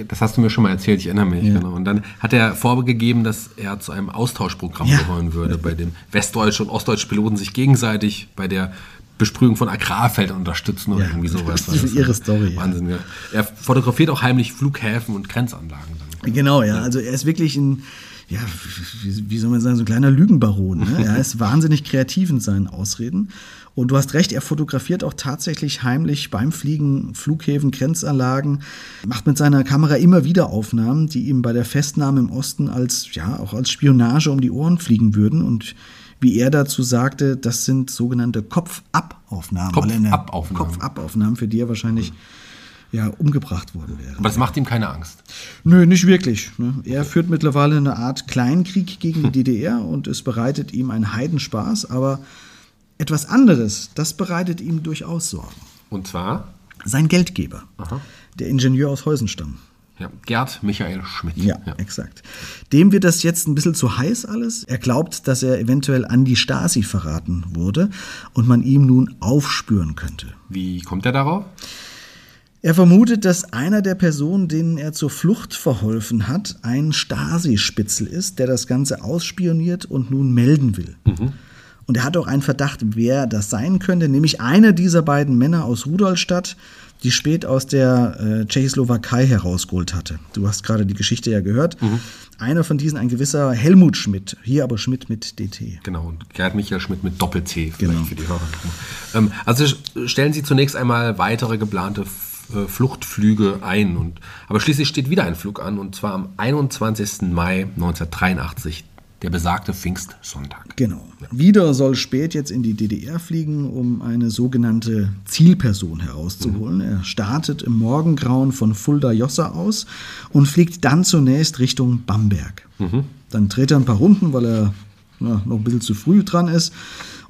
A: Das hast du mir schon mal erzählt, ich erinnere mich. Genau. Und dann hat er vorgegeben, dass er zu einem Austauschprogramm
B: Ja.
A: gehören würde, bei dem westdeutsche und ostdeutsche Piloten sich gegenseitig bei der Besprühung von Agrarfeldern unterstützen oder
B: Ja,
A: irgendwie sowas.
B: das ist ihre Story, ja.
A: Wahnsinn, ja. Er fotografiert auch heimlich Flughäfen und Grenzanlagen. Dann.
B: Genau, ja. Also er ist wirklich ein, ja, wie, wie soll man sagen, so ein kleiner Lügenbaron. Ne? Er ist wahnsinnig kreativ in seinen Ausreden. Und du hast recht, er fotografiert auch tatsächlich heimlich beim Fliegen Flughäfen, Grenzanlagen, macht mit seiner Kamera immer wieder Aufnahmen, die ihm bei der Festnahme im Osten als, ja, auch als Spionage um die Ohren fliegen würden. Und wie er dazu sagte, das sind sogenannte Kopf-Ab-Aufnahmen.
A: Kopf-Ab-Aufnahmen.
B: Kopf-Ab-Aufnahmen, für die er wahrscheinlich ja, umgebracht worden wäre.
A: Aber das macht ihm keine Angst.
B: Nö, nicht wirklich. Ne? Er führt mittlerweile eine Art Kleinkrieg gegen die DDR und es bereitet ihm einen Heidenspaß, aber etwas anderes, das bereitet ihm durchaus Sorgen.
A: Und zwar
B: Sein Geldgeber, der Ingenieur aus Heusenstamm.
A: ja, Gerd Michael Schmidt.
B: Ja, exakt. Dem wird das jetzt ein bisschen zu heiß alles. Er glaubt, dass er eventuell an die Stasi verraten wurde und man ihm nun aufspüren könnte.
A: Wie kommt er darauf?
B: Er vermutet, dass einer der Personen, denen er zur Flucht verholfen hat, ein Stasi-Spitzel ist, der das Ganze ausspioniert und nun melden will. Und er hat auch einen Verdacht, wer das sein könnte, nämlich einer dieser beiden Männer aus Rudolstadt, die spät aus der äh, Tschechoslowakei herausgeholt hatte. Du hast gerade die Geschichte ja gehört. Einer von diesen, ein gewisser Helmut Schmidt, hier aber Schmidt mit DT.
A: Genau, und Gerd Michael Schmidt mit Doppel-T
B: Genau.
A: für die Hörer. Ähm, also st- stellen Sie zunächst einmal weitere geplante Fluchtflüge ein. Und, aber schließlich steht wieder ein Flug an, und zwar am 21. Mai 1983, der besagte Pfingstsonntag.
B: Genau. Wieder soll Spät jetzt in die DDR fliegen, um eine sogenannte Zielperson herauszuholen. Er startet im Morgengrauen von Fulda-Jossa aus und fliegt dann zunächst Richtung Bamberg. Dann dreht er ein paar Runden, weil er ja, noch ein bisschen zu früh dran ist.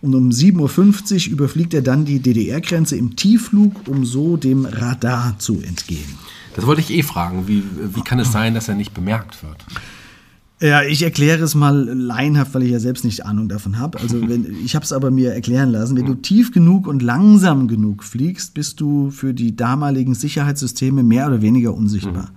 B: Und um 7.50 Uhr überfliegt er dann die DDR-Grenze im Tiefflug, um so dem Radar zu entgehen.
A: Das wollte ich eh fragen. Wie, wie kann es sein, dass er nicht bemerkt wird?
B: Ja, ich erkläre es mal laienhaft, weil ich ja selbst nicht Ahnung davon habe. Also wenn, ich habe es aber mir erklären lassen. Wenn du tief genug und langsam genug fliegst, bist du für die damaligen Sicherheitssysteme mehr oder weniger unsichtbar.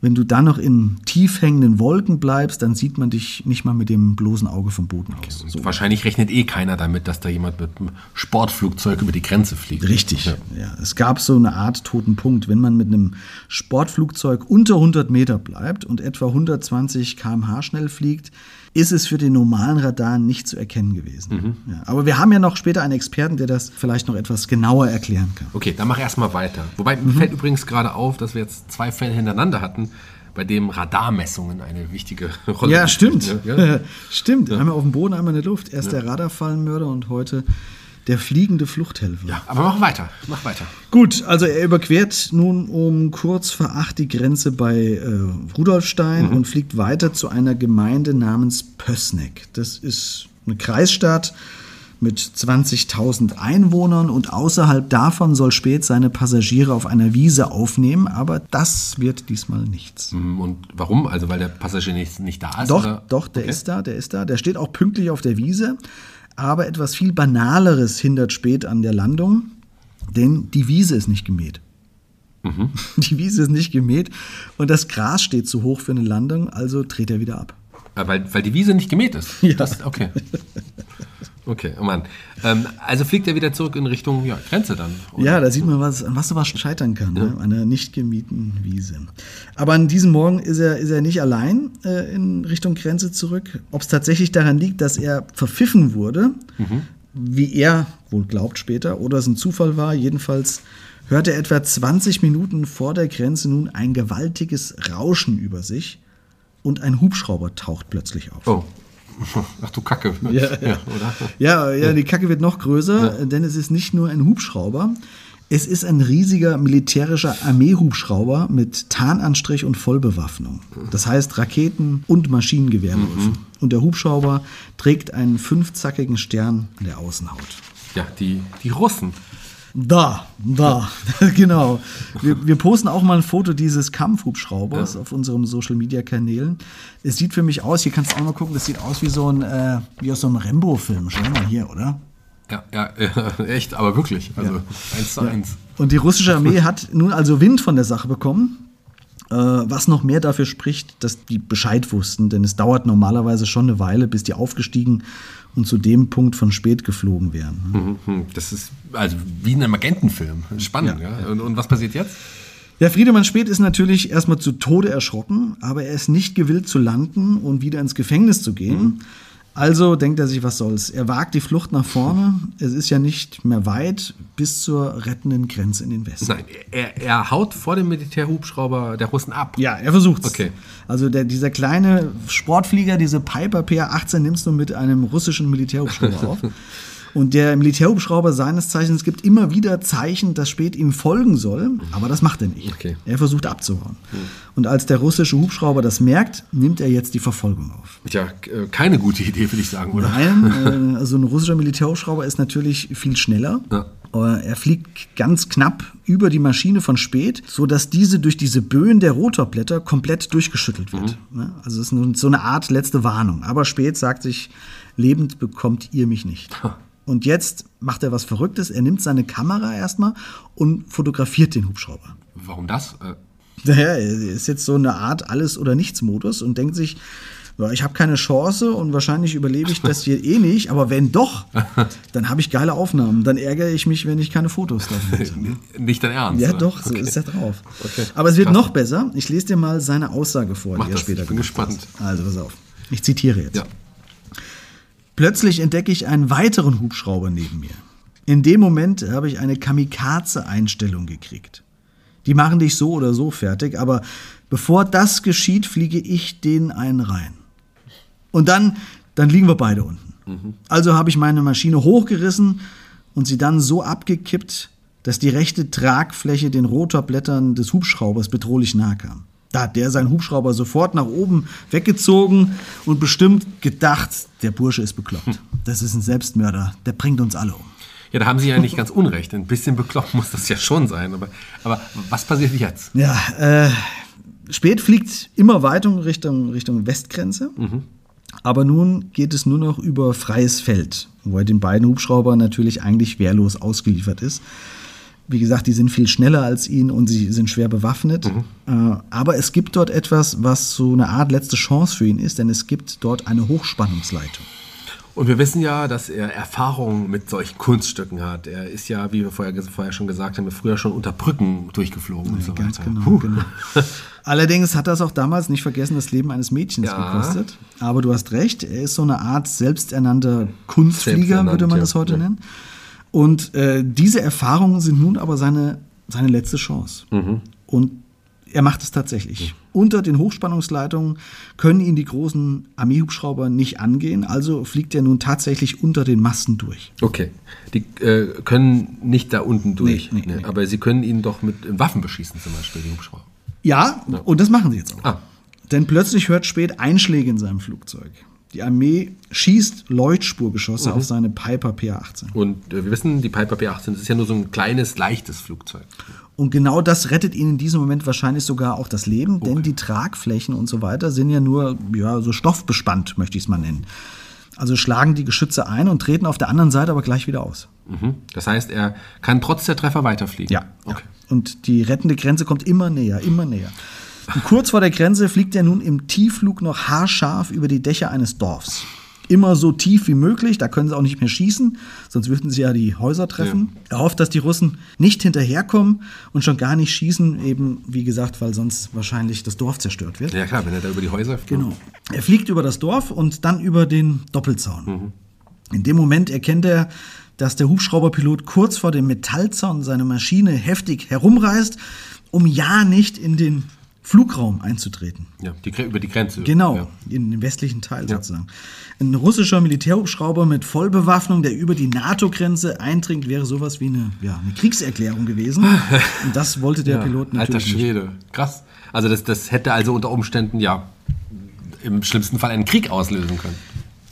B: Wenn du dann noch in tief hängenden Wolken bleibst, dann sieht man dich nicht mal mit dem bloßen Auge vom Boden aus.
A: Und Wahrscheinlich rechnet eh keiner damit, dass da jemand mit einem Sportflugzeug über die Grenze fliegt.
B: Richtig.
A: Ja.
B: Ja. es gab so eine Art toten Punkt. Wenn man mit einem Sportflugzeug unter 100 Meter bleibt und etwa 120 km/h schnell fliegt, ist es für den normalen Radar nicht zu erkennen gewesen. Ja, aber wir haben ja noch später einen Experten, der das vielleicht noch etwas genauer erklären kann.
A: Okay, dann mach erst mal weiter. Wobei mir fällt übrigens gerade auf, dass wir jetzt zwei Fälle hintereinander hatten, bei dem Radarmessungen eine wichtige Rolle
B: Ja,
A: gespielt
B: stimmt.
A: haben. Ja.
B: stimmt. Einmal auf dem Boden, einmal in der Luft. Erst der Radarfallenmörder und heute der fliegende Fluchthelfer.
A: ja, aber mach weiter, mach weiter.
B: Gut, also er überquert nun um kurz vor acht die Grenze bei äh, Rudolfstein und fliegt weiter zu einer Gemeinde namens Pößneck. Das ist eine Kreisstadt mit 20.000 Einwohnern und außerhalb davon soll Spät seine Passagiere auf einer Wiese aufnehmen, aber das wird diesmal nichts.
A: Hm, Und warum? Also weil der Passagier nicht, nicht da ist?
B: Doch,
A: oder?
B: doch, der
A: Okay.
B: ist da, der ist da. Der steht auch pünktlich auf der Wiese. Aber etwas viel Banaleres hindert spät an der Landung, denn die Wiese ist nicht gemäht.
A: Mhm.
B: Die Wiese ist nicht gemäht und das Gras steht zu hoch für eine Landung, also dreht er wieder ab.
A: Ja, weil, weil die Wiese nicht gemäht ist.
B: Ja.
A: Das, okay. Okay, oh Mann. Ähm, also fliegt er wieder zurück in Richtung ja, Grenze dann. oder?
B: Ja, da sieht man, was, an was sowas scheitern kann, ne? an einer nicht gemieten Wiese. Aber an diesem Morgen ist er, ist er nicht allein äh, in Richtung Grenze zurück. Ob es tatsächlich daran liegt, dass er verpfiffen wurde, wie er wohl glaubt später, oder es ein Zufall war, jedenfalls hört er etwa 20 Minuten vor der Grenze nun ein gewaltiges Rauschen über sich und ein Hubschrauber taucht plötzlich auf.
A: Oh. Ach du Kacke.
B: Ja,
A: oder?
B: Ja, ja, die Kacke wird noch größer, denn es ist nicht nur ein Hubschrauber. Es ist ein riesiger militärischer Armeehubschrauber mit Tarnanstrich und Vollbewaffnung. Das heißt Raketen und Maschinengewehrläufe. Und der Hubschrauber trägt einen fünfzackigen Stern an der Außenhaut.
A: Ja, die, die Russen.
B: Da, da, genau. Wir, wir posten auch mal ein Foto dieses Kampfhubschraubers auf unserem Social Media Kanälen. Es sieht für mich aus, hier kannst du auch mal gucken, das sieht aus wie so ein, äh, wie aus so einem Rambo-Film. Schau mal hier, oder?
A: Ja, ja, ja, echt, aber wirklich. Also eins zu eins.
B: Und die russische Armee hat nun also Wind von der Sache bekommen Äh, was noch mehr dafür spricht, dass die Bescheid wussten, denn es dauert normalerweise schon eine Weile, bis die aufgestiegen und zu dem Punkt von spät geflogen wären.
A: Mhm, Das ist also wie in einem Agentenfilm. Spannend, ja. Und, und was passiert jetzt?
B: Ja, Friedemann Speth ist natürlich erstmal zu Tode erschrocken, aber er ist nicht gewillt zu landen und wieder ins Gefängnis zu gehen. Also denkt er sich, was soll's. Er wagt die Flucht nach vorne. Es ist ja nicht mehr weit bis zur rettenden Grenze in den Westen.
A: Nein, er, er haut vor dem Militärhubschrauber der Russen ab.
B: Ja, er versucht's.
A: Okay.
B: Also der, dieser kleine Sportflieger, diese Piper PR-18, nimmst du mit einem russischen Militärhubschrauber auf. Und der Militärhubschrauber seines Zeichens gibt immer wieder Zeichen, dass Spät ihm folgen soll, aber das macht er nicht.
A: Okay.
B: Er versucht abzuhauen. Und als der russische Hubschrauber das merkt, nimmt er jetzt die Verfolgung auf.
A: Tja, äh, keine gute Idee, würde ich sagen, oder?
B: Nein, äh, also ein russischer Militärhubschrauber ist natürlich viel schneller.
A: Ja.
B: Er fliegt ganz knapp über die Maschine von Spät, sodass diese durch diese Böen der Rotorblätter komplett durchgeschüttelt wird. Ne? Also es ist so eine Art letzte Warnung. Aber Spät sagt sich, lebend bekommt ihr mich nicht. Und jetzt macht er was Verrücktes. Er nimmt seine Kamera erstmal und fotografiert den Hubschrauber.
A: Warum das? Äh,
B: Naja, er ist jetzt so eine Art Alles- oder Nichts-Modus und denkt sich, ich habe keine Chance und wahrscheinlich überlebe ich das hier eh nicht, aber wenn doch, dann habe ich geile Aufnahmen. Dann ärgere ich mich, wenn ich keine Fotos davon hätte.
A: Nicht dein Ernst?
B: Ja,
A: oder?
B: doch, so
A: Okay.
B: ist er drauf.
A: Okay.
B: Aber es wird
A: Krass.
B: noch besser. Ich lese dir mal seine Aussage vor,
A: Mach
B: die er
A: das,
B: später
A: ich bin
B: gemacht
A: gespannt.
B: hat. Also, pass auf. Ich zitiere jetzt.
A: Ja.
B: Plötzlich entdecke ich einen weiteren Hubschrauber neben mir. In dem Moment habe ich eine Kamikaze-Einstellung gekriegt. Die machen dich so oder so fertig, aber bevor das geschieht, fliege ich denen einen rein. Und dann, dann liegen wir beide unten. Also habe ich meine Maschine hochgerissen und sie dann so abgekippt, dass die rechte Tragfläche den Rotorblättern des Hubschraubers bedrohlich nahe kam. Da hat der seinen Hubschrauber sofort nach oben weggezogen und bestimmt gedacht, der Bursche ist bekloppt. Das ist ein Selbstmörder, der bringt uns alle um.
A: Ja, da haben Sie ja nicht ganz unrecht. Ein bisschen bekloppt muss das ja schon sein. Aber, aber was passiert jetzt?
B: Ja, äh, Spät fliegt immer weiter Richtung, Richtung Westgrenze. Aber nun geht es nur noch über freies Feld, wo er den beiden Hubschraubern natürlich eigentlich wehrlos ausgeliefert ist. Wie gesagt, die sind viel schneller als ihn und sie sind schwer bewaffnet. Äh, aber es gibt dort etwas, was so eine Art letzte Chance für ihn ist, denn es gibt dort eine Hochspannungsleitung.
A: Und wir wissen ja, dass er Erfahrung mit solchen Kunststücken hat. Er ist ja, wie wir vorher, vorher schon gesagt haben, früher schon unter Brücken durchgeflogen und so
B: Ganz
A: weiter.
B: genau, genau. Allerdings hat das auch damals nicht vergessen, das Leben eines Mädchens
A: Ja.
B: gekostet. Aber du hast recht, er ist so eine Art selbsternannter Kunstflieger,
A: Selbsternannt,
B: würde man
A: ja.
B: das heute
A: Ja.
B: nennen. Und äh, diese Erfahrungen sind nun aber seine, seine letzte Chance.
A: Mhm.
B: Und er macht es tatsächlich. Unter den Hochspannungsleitungen können ihn die großen Armeehubschrauber nicht angehen, also fliegt er nun tatsächlich unter den Masten durch.
A: Okay. Die äh, können nicht da unten durch.
B: Nee, nee,
A: ne?
B: nee.
A: Aber sie können ihn doch mit Waffen beschießen, zum Beispiel, die Hubschrauber.
B: Ja, und das machen sie jetzt auch.
A: Ah.
B: Denn plötzlich hört Spät Einschläge in seinem Flugzeug. Die Armee schießt Leuchtspurgeschosse auf seine Piper PA-18.
A: Und äh, wir wissen, die Piper P-18 das ist ja nur so ein kleines, leichtes Flugzeug.
B: Und genau das rettet ihnen in diesem Moment wahrscheinlich sogar auch das Leben, denn die Tragflächen und so weiter sind ja nur ja, so stoffbespannt, möchte ich es mal nennen. Also schlagen die Geschütze ein und treten auf der anderen Seite aber gleich wieder aus.
A: Mhm. Das heißt, er kann trotz der Treffer weiterfliegen. Okay.
B: Und die rettende Grenze kommt immer näher, immer näher. Und kurz vor der Grenze fliegt er nun im Tiefflug noch haarscharf über die Dächer eines Dorfs. Immer so tief wie möglich, da können sie auch nicht mehr schießen, sonst würden sie ja die Häuser treffen. Er hofft, dass die Russen nicht hinterherkommen und schon gar nicht schießen, eben wie gesagt, weil sonst wahrscheinlich das Dorf zerstört wird.
A: Ja klar, wenn er da über die Häuser fliegt.
B: Genau. Er fliegt über das Dorf und dann über den Doppelzaun. In dem Moment erkennt er, dass der Hubschrauberpilot kurz vor dem Metallzaun seine Maschine heftig herumreißt, um ja nicht in den Flugraum einzutreten.
A: Ja, die, über die Grenze.
B: Genau,
A: Ja.
B: in den westlichen Teil
A: Ja.
B: sozusagen. Ein russischer Militärhubschrauber mit Vollbewaffnung, der über die NATO-Grenze eindringt, wäre sowas wie eine, ja, eine Kriegserklärung gewesen. Und das wollte der
A: Ja,
B: Pilot
A: Alter
B: natürlich nicht.
A: Schwede. Krass. Also das, das hätte also unter Umständen ja im schlimmsten Fall einen Krieg auslösen können.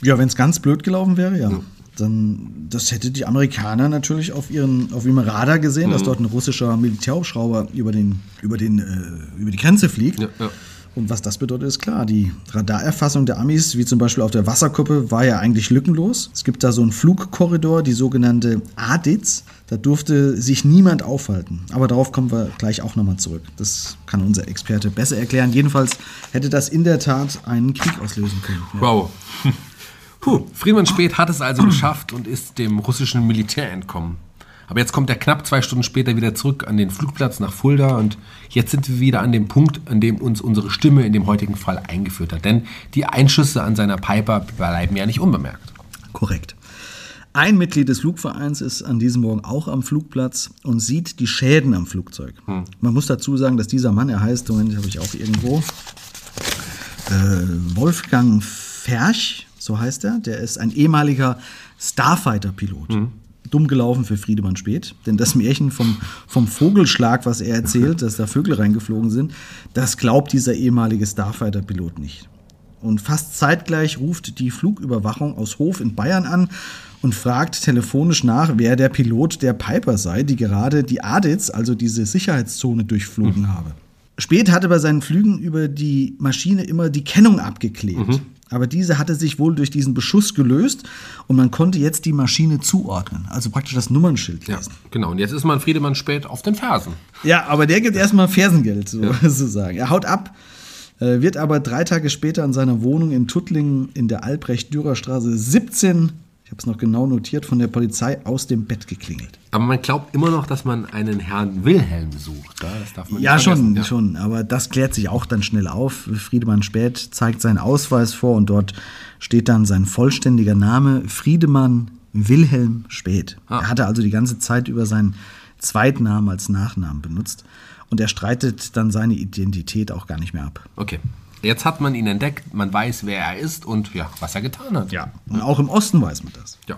B: Ja, wenn es ganz blöd gelaufen wäre, ja. Dann, das hätte die Amerikaner natürlich auf ihren, auf ihrem Radar gesehen,
A: Mhm.
B: dass dort ein russischer Militärhubschrauber über den, über den, äh, über die Grenze fliegt.
A: Ja, ja.
B: Und was das bedeutet, ist klar. Die Radarerfassung der Amis, wie zum Beispiel auf der Wasserkuppe, war ja eigentlich lückenlos. Es gibt da so einen Flugkorridor, die sogenannte ADIZ. Da durfte sich niemand aufhalten. Aber darauf kommen wir gleich auch nochmal zurück. Das kann unser Experte besser erklären. Jedenfalls hätte das in der Tat einen Krieg auslösen können.
A: Ja. Wow. Puh, Friedmann Speth hat es also geschafft und ist dem russischen Militär entkommen. Aber jetzt kommt er knapp zwei Stunden später wieder zurück an den Flugplatz nach Fulda und jetzt sind wir wieder an dem Punkt, an dem uns unsere Stimme in dem heutigen Fall eingeführt hat. Denn die Einschüsse an seiner Piper bleiben ja nicht unbemerkt.
B: Korrekt. Ein Mitglied des Flugvereins ist an diesem Morgen auch am Flugplatz und sieht die Schäden am Flugzeug. Hm. Man muss dazu sagen, dass dieser Mann, er heißt, Moment, habe ich auch irgendwo, äh, Wolfgang Ferch, so heißt er, der ist ein ehemaliger Starfighter-Pilot. Hm dumm gelaufen für Friedemann Speth. Denn das Märchen vom, vom Vogelschlag, was er erzählt, dass da Vögel reingeflogen sind, das glaubt dieser ehemalige Starfighter-Pilot nicht. Und fast zeitgleich ruft die Flugüberwachung aus Hof in Bayern an und fragt telefonisch nach, wer der Pilot der Piper sei, die gerade die Aditz, also diese Sicherheitszone, durchflogen mhm. habe. Spät hatte bei seinen Flügen über die Maschine immer die Kennung abgeklebt. Mhm. Aber diese hatte sich wohl durch diesen Beschuss gelöst und man konnte jetzt die Maschine zuordnen, also praktisch das Nummernschild
A: lesen. Ja, genau. Und jetzt ist man Friedemann spät auf den Fersen.
B: Ja, aber der gibt erstmal Fersengeld, so, ja. sozusagen. Er haut ab, äh, wird aber drei Tage später in seiner Wohnung in Tuttlingen in der Albrecht-Dürer-Straße 17 ich habe es noch genau notiert, von der Polizei aus dem Bett geklingelt.
A: Aber man glaubt immer noch, dass man einen Herrn Wilhelm besucht. Das
B: darf man ja, schon, ja, schon. Aber das klärt sich auch dann schnell auf. Friedemann Späth zeigt seinen Ausweis vor und dort steht dann sein vollständiger Name: Friedemann Wilhelm Späth. Ah. Er hatte also die ganze Zeit über seinen Zweitnamen als Nachnamen benutzt. Und er streitet dann seine Identität auch gar nicht mehr ab.
A: Okay. Jetzt hat man ihn entdeckt, man weiß, wer er ist und ja, was er getan hat.
B: Ja, und auch im Osten weiß man das. Ja.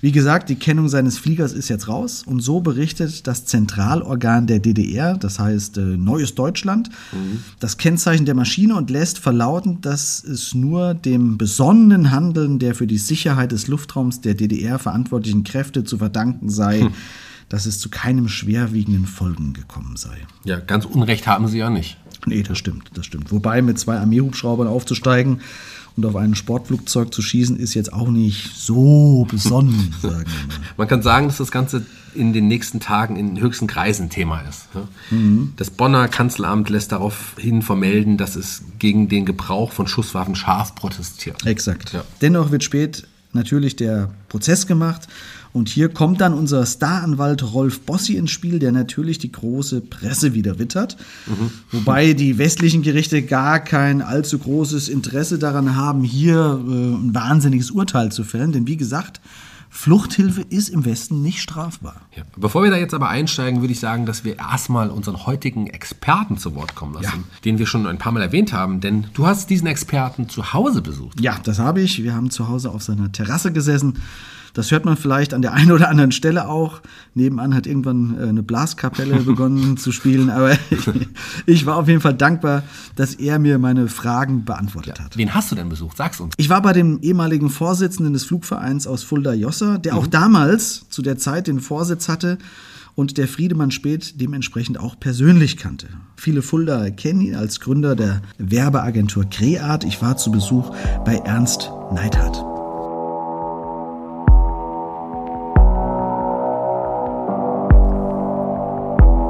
B: Wie gesagt, die Kennung seines Fliegers ist jetzt raus und so berichtet das Zentralorgan der DDR, das heißt äh, Neues Deutschland, mhm. das Kennzeichen der Maschine und lässt verlauten, dass es nur dem besonnenen Handeln der für die Sicherheit des Luftraums der DDR verantwortlichen Kräfte zu verdanken sei. Hm dass es zu keinem schwerwiegenden Folgen gekommen sei.
A: Ja, ganz Unrecht haben sie ja nicht.
B: Nee, das stimmt, das stimmt. Wobei mit zwei Armeehubschraubern aufzusteigen und auf ein Sportflugzeug zu schießen, ist jetzt auch nicht so besonnen, sagen wir
A: mal. Man kann sagen, dass das Ganze in den nächsten Tagen in höchsten Kreisen Thema ist. Mhm. Das Bonner Kanzleramt lässt daraufhin vermelden, dass es gegen den Gebrauch von Schusswaffen scharf protestiert.
B: Exakt. Ja. Dennoch wird spät natürlich der Prozess gemacht und hier kommt dann unser Staranwalt Rolf Bossi ins Spiel, der natürlich die große Presse wieder wittert. Mhm. Wobei die westlichen Gerichte gar kein allzu großes Interesse daran haben, hier äh, ein wahnsinniges Urteil zu fällen. Denn wie gesagt, Fluchthilfe ist im Westen nicht strafbar.
A: Ja. Bevor wir da jetzt aber einsteigen, würde ich sagen, dass wir erstmal unseren heutigen Experten zu Wort kommen lassen, ja. den wir schon ein paar Mal erwähnt haben. Denn du hast diesen Experten zu Hause besucht.
B: Ja, das habe ich. Wir haben zu Hause auf seiner Terrasse gesessen das hört man vielleicht an der einen oder anderen Stelle auch. Nebenan hat irgendwann äh, eine Blaskapelle begonnen zu spielen, aber ich, ich, war auf jeden Fall dankbar, dass er mir meine Fragen beantwortet ja. hat.
A: Wen hast du denn besucht? Sag's uns.
B: Ich war bei dem ehemaligen Vorsitzenden des Flugvereins aus Fulda Jossa, der mhm. auch damals zu der Zeit den Vorsitz hatte und der Friedemann Speth dementsprechend auch persönlich kannte. Viele Fulda kennen ihn als Gründer der Werbeagentur Creat. Ich war zu Besuch bei Ernst Neidhardt.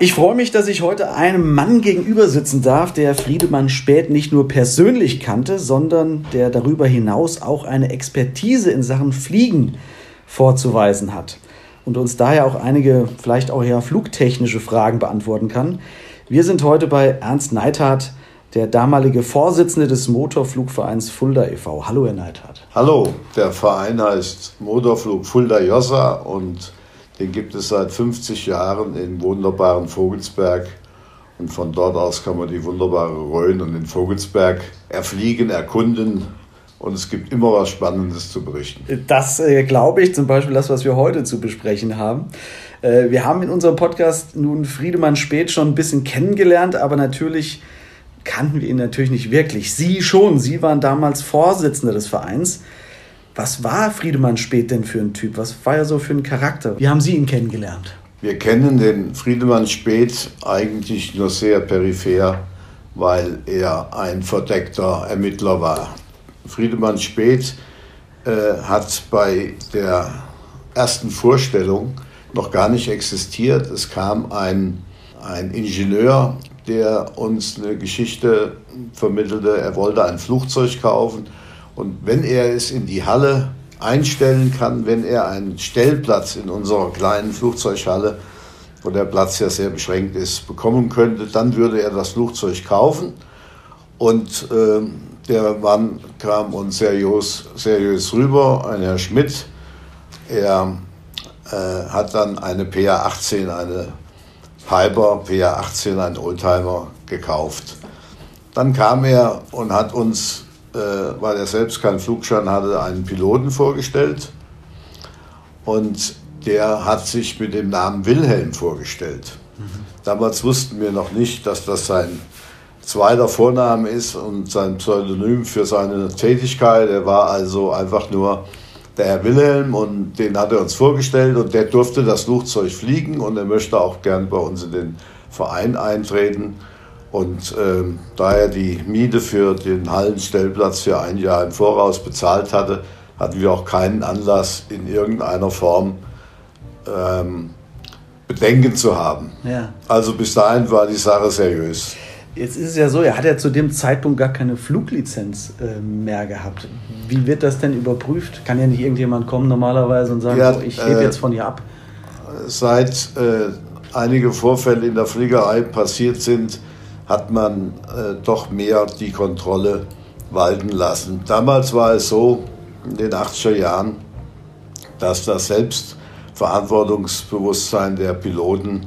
B: Ich freue mich, dass ich heute einem Mann gegenüber sitzen darf, der Friedemann Späth nicht nur persönlich kannte, sondern der darüber hinaus auch eine Expertise in Sachen Fliegen vorzuweisen hat und uns daher auch einige vielleicht auch eher flugtechnische Fragen beantworten kann. Wir sind heute bei Ernst Neithardt, der damalige Vorsitzende des Motorflugvereins Fulda e.V. Hallo, Herr Neithardt.
D: Hallo, der Verein heißt Motorflug Fulda Jossa und den gibt es seit 50 Jahren in wunderbaren Vogelsberg. Und von dort aus kann man die wunderbare Rhön und den Vogelsberg erfliegen, erkunden. Und es gibt immer was Spannendes zu berichten.
B: Das äh, glaube ich, zum Beispiel das, was wir heute zu besprechen haben. Äh, wir haben in unserem Podcast nun Friedemann Speth schon ein bisschen kennengelernt, aber natürlich kannten wir ihn natürlich nicht wirklich. Sie schon, Sie waren damals Vorsitzender des Vereins. Was war Friedemann Speth denn für ein Typ? Was war er so für ein Charakter? Wie haben Sie ihn kennengelernt?
D: Wir kennen den Friedemann Speth eigentlich nur sehr peripher, weil er ein verdeckter Ermittler war. Friedemann Speth äh, hat bei der ersten Vorstellung noch gar nicht existiert. Es kam ein, ein Ingenieur, der uns eine Geschichte vermittelte. Er wollte ein Flugzeug kaufen und wenn er es in die Halle einstellen kann, wenn er einen Stellplatz in unserer kleinen Flugzeughalle, wo der Platz ja sehr beschränkt ist, bekommen könnte, dann würde er das Flugzeug kaufen. Und äh, der Mann kam uns seriös, seriös rüber, ein Herr Schmidt. Er äh, hat dann eine PA18, eine Piper PA18, ein Oldtimer, gekauft. Dann kam er und hat uns weil er selbst keinen Flugschein hatte, einen Piloten vorgestellt. Und der hat sich mit dem Namen Wilhelm vorgestellt. Mhm. Damals wussten wir noch nicht, dass das sein zweiter Vorname ist und sein Pseudonym für seine Tätigkeit. Er war also einfach nur der Herr Wilhelm und den hat er uns vorgestellt und der durfte das Flugzeug fliegen und er möchte auch gern bei uns in den Verein eintreten. Und ähm, da er die Miete für den Hallenstellplatz für ein Jahr im Voraus bezahlt hatte, hatten wir auch keinen Anlass, in irgendeiner Form ähm, Bedenken zu haben. Ja. Also bis dahin war die Sache seriös.
B: Jetzt ist es ja so, er hat ja zu dem Zeitpunkt gar keine Fluglizenz äh, mehr gehabt. Wie wird das denn überprüft? Kann ja nicht irgendjemand kommen normalerweise und sagen, ja, oh, ich lebe äh, jetzt von hier ab?
D: Seit äh, einige Vorfälle in der Fliegerei passiert sind, hat man äh, doch mehr die Kontrolle walten lassen. Damals war es so, in den 80er Jahren, dass das Selbstverantwortungsbewusstsein der Piloten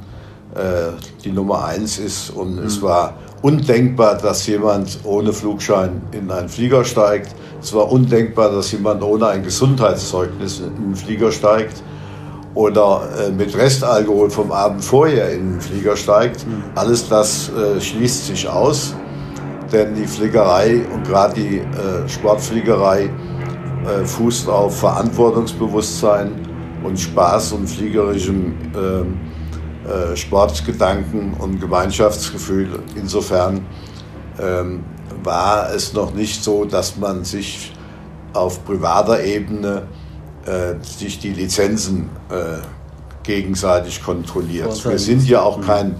D: äh, die Nummer eins ist. Und mhm. es war undenkbar, dass jemand ohne Flugschein in einen Flieger steigt. Es war undenkbar, dass jemand ohne ein Gesundheitszeugnis in einen Flieger steigt oder äh, mit Restalkohol vom Abend vorher in den Flieger steigt. Mhm. Alles das äh, schließt sich aus, denn die Fliegerei und gerade die äh, Sportfliegerei äh, fußt auf Verantwortungsbewusstsein und Spaß und fliegerischem ähm, äh, Sportgedanken und Gemeinschaftsgefühl. Insofern ähm, war es noch nicht so, dass man sich auf privater Ebene äh, sich die Lizenzen äh, gegenseitig kontrolliert. Wir sind ja auch kein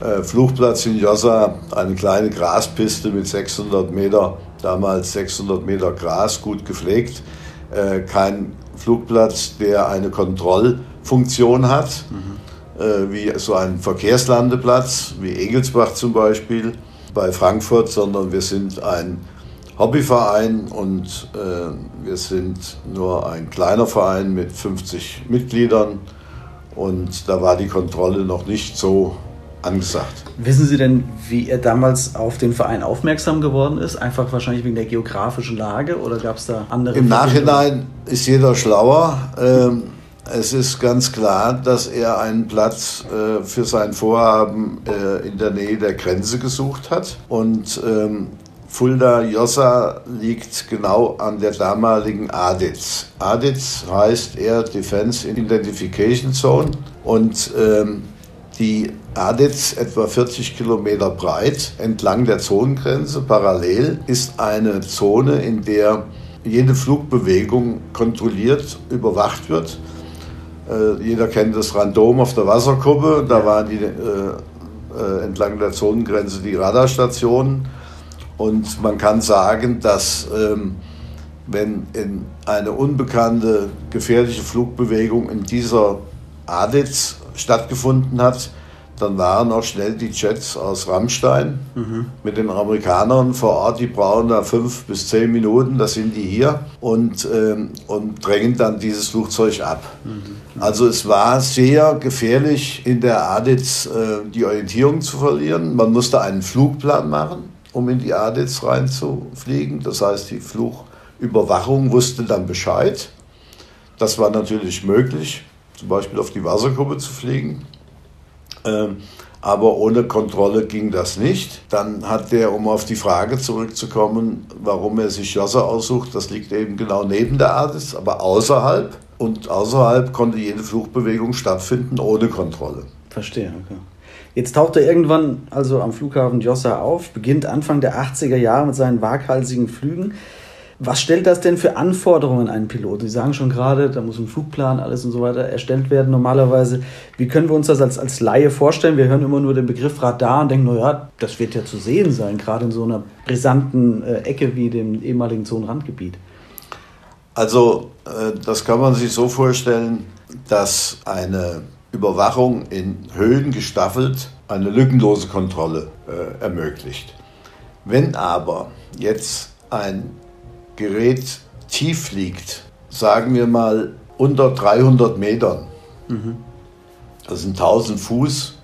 D: äh, Flugplatz in Jossa, eine kleine Graspiste mit 600 Meter, damals 600 Meter Gras, gut gepflegt. Äh, kein Flugplatz, der eine Kontrollfunktion hat, mhm. äh, wie so ein Verkehrslandeplatz, wie Egelsbach zum Beispiel bei Frankfurt, sondern wir sind ein Hobbyverein und äh, wir sind nur ein kleiner Verein mit 50 Mitgliedern und da war die Kontrolle noch nicht so angesagt.
B: Wissen Sie denn, wie er damals auf den Verein aufmerksam geworden ist? Einfach wahrscheinlich wegen der geografischen Lage oder gab es da andere?
D: Im Nachhinein ist jeder schlauer. Ähm, es ist ganz klar, dass er einen Platz äh, für sein Vorhaben äh, in der Nähe der Grenze gesucht hat und ähm, Fulda-Jossa liegt genau an der damaligen ADIZ. ADIZ heißt Air Defense Identification Zone und ähm, die ADIZ, etwa 40 Kilometer breit, entlang der Zonengrenze parallel, ist eine Zone, in der jede Flugbewegung kontrolliert, überwacht wird. Äh, jeder kennt das Random auf der Wasserkuppe, da waren die, äh, äh, entlang der Zonengrenze die Radarstationen und man kann sagen, dass ähm, wenn in eine unbekannte gefährliche Flugbewegung in dieser Aditz stattgefunden hat, dann waren auch schnell die Jets aus Rammstein mhm. mit den Amerikanern vor Ort. Die brauchen da fünf bis zehn Minuten, da sind die hier und, ähm, und drängen dann dieses Flugzeug ab. Mhm. Also es war sehr gefährlich in der Aditz äh, die Orientierung zu verlieren. Man musste einen Flugplan machen, um in die Aditz reinzufliegen. Das heißt, die Flugüberwachung wusste dann Bescheid. Das war natürlich möglich, zum Beispiel auf die Wasserkuppe zu fliegen. Ähm, aber ohne Kontrolle ging das nicht. Dann hat der, um auf die Frage zurückzukommen, warum er sich Jossa aussucht, das liegt eben genau neben der Adis, aber außerhalb. Und außerhalb konnte jede Fluchtbewegung stattfinden ohne Kontrolle.
B: Verstehe, okay. Jetzt taucht er irgendwann also am Flughafen Jossa auf, beginnt Anfang der 80er Jahre mit seinen waghalsigen Flügen. Was stellt das denn für Anforderungen an einen Pilot? Sie sagen schon gerade, da muss ein Flugplan, alles und so weiter erstellt werden normalerweise. Wie können wir uns das als, als Laie vorstellen? Wir hören immer nur den Begriff Radar und denken, naja, das wird ja zu sehen sein, gerade in so einer brisanten äh, Ecke wie dem ehemaligen Zonenrandgebiet.
D: Also, äh, das kann man sich so vorstellen, dass eine Überwachung in Höhen gestaffelt eine lückenlose Kontrolle äh, ermöglicht. Wenn aber jetzt ein Gerät tief liegt, sagen wir mal unter 300 Metern, mhm. das sind 1000 Fuß,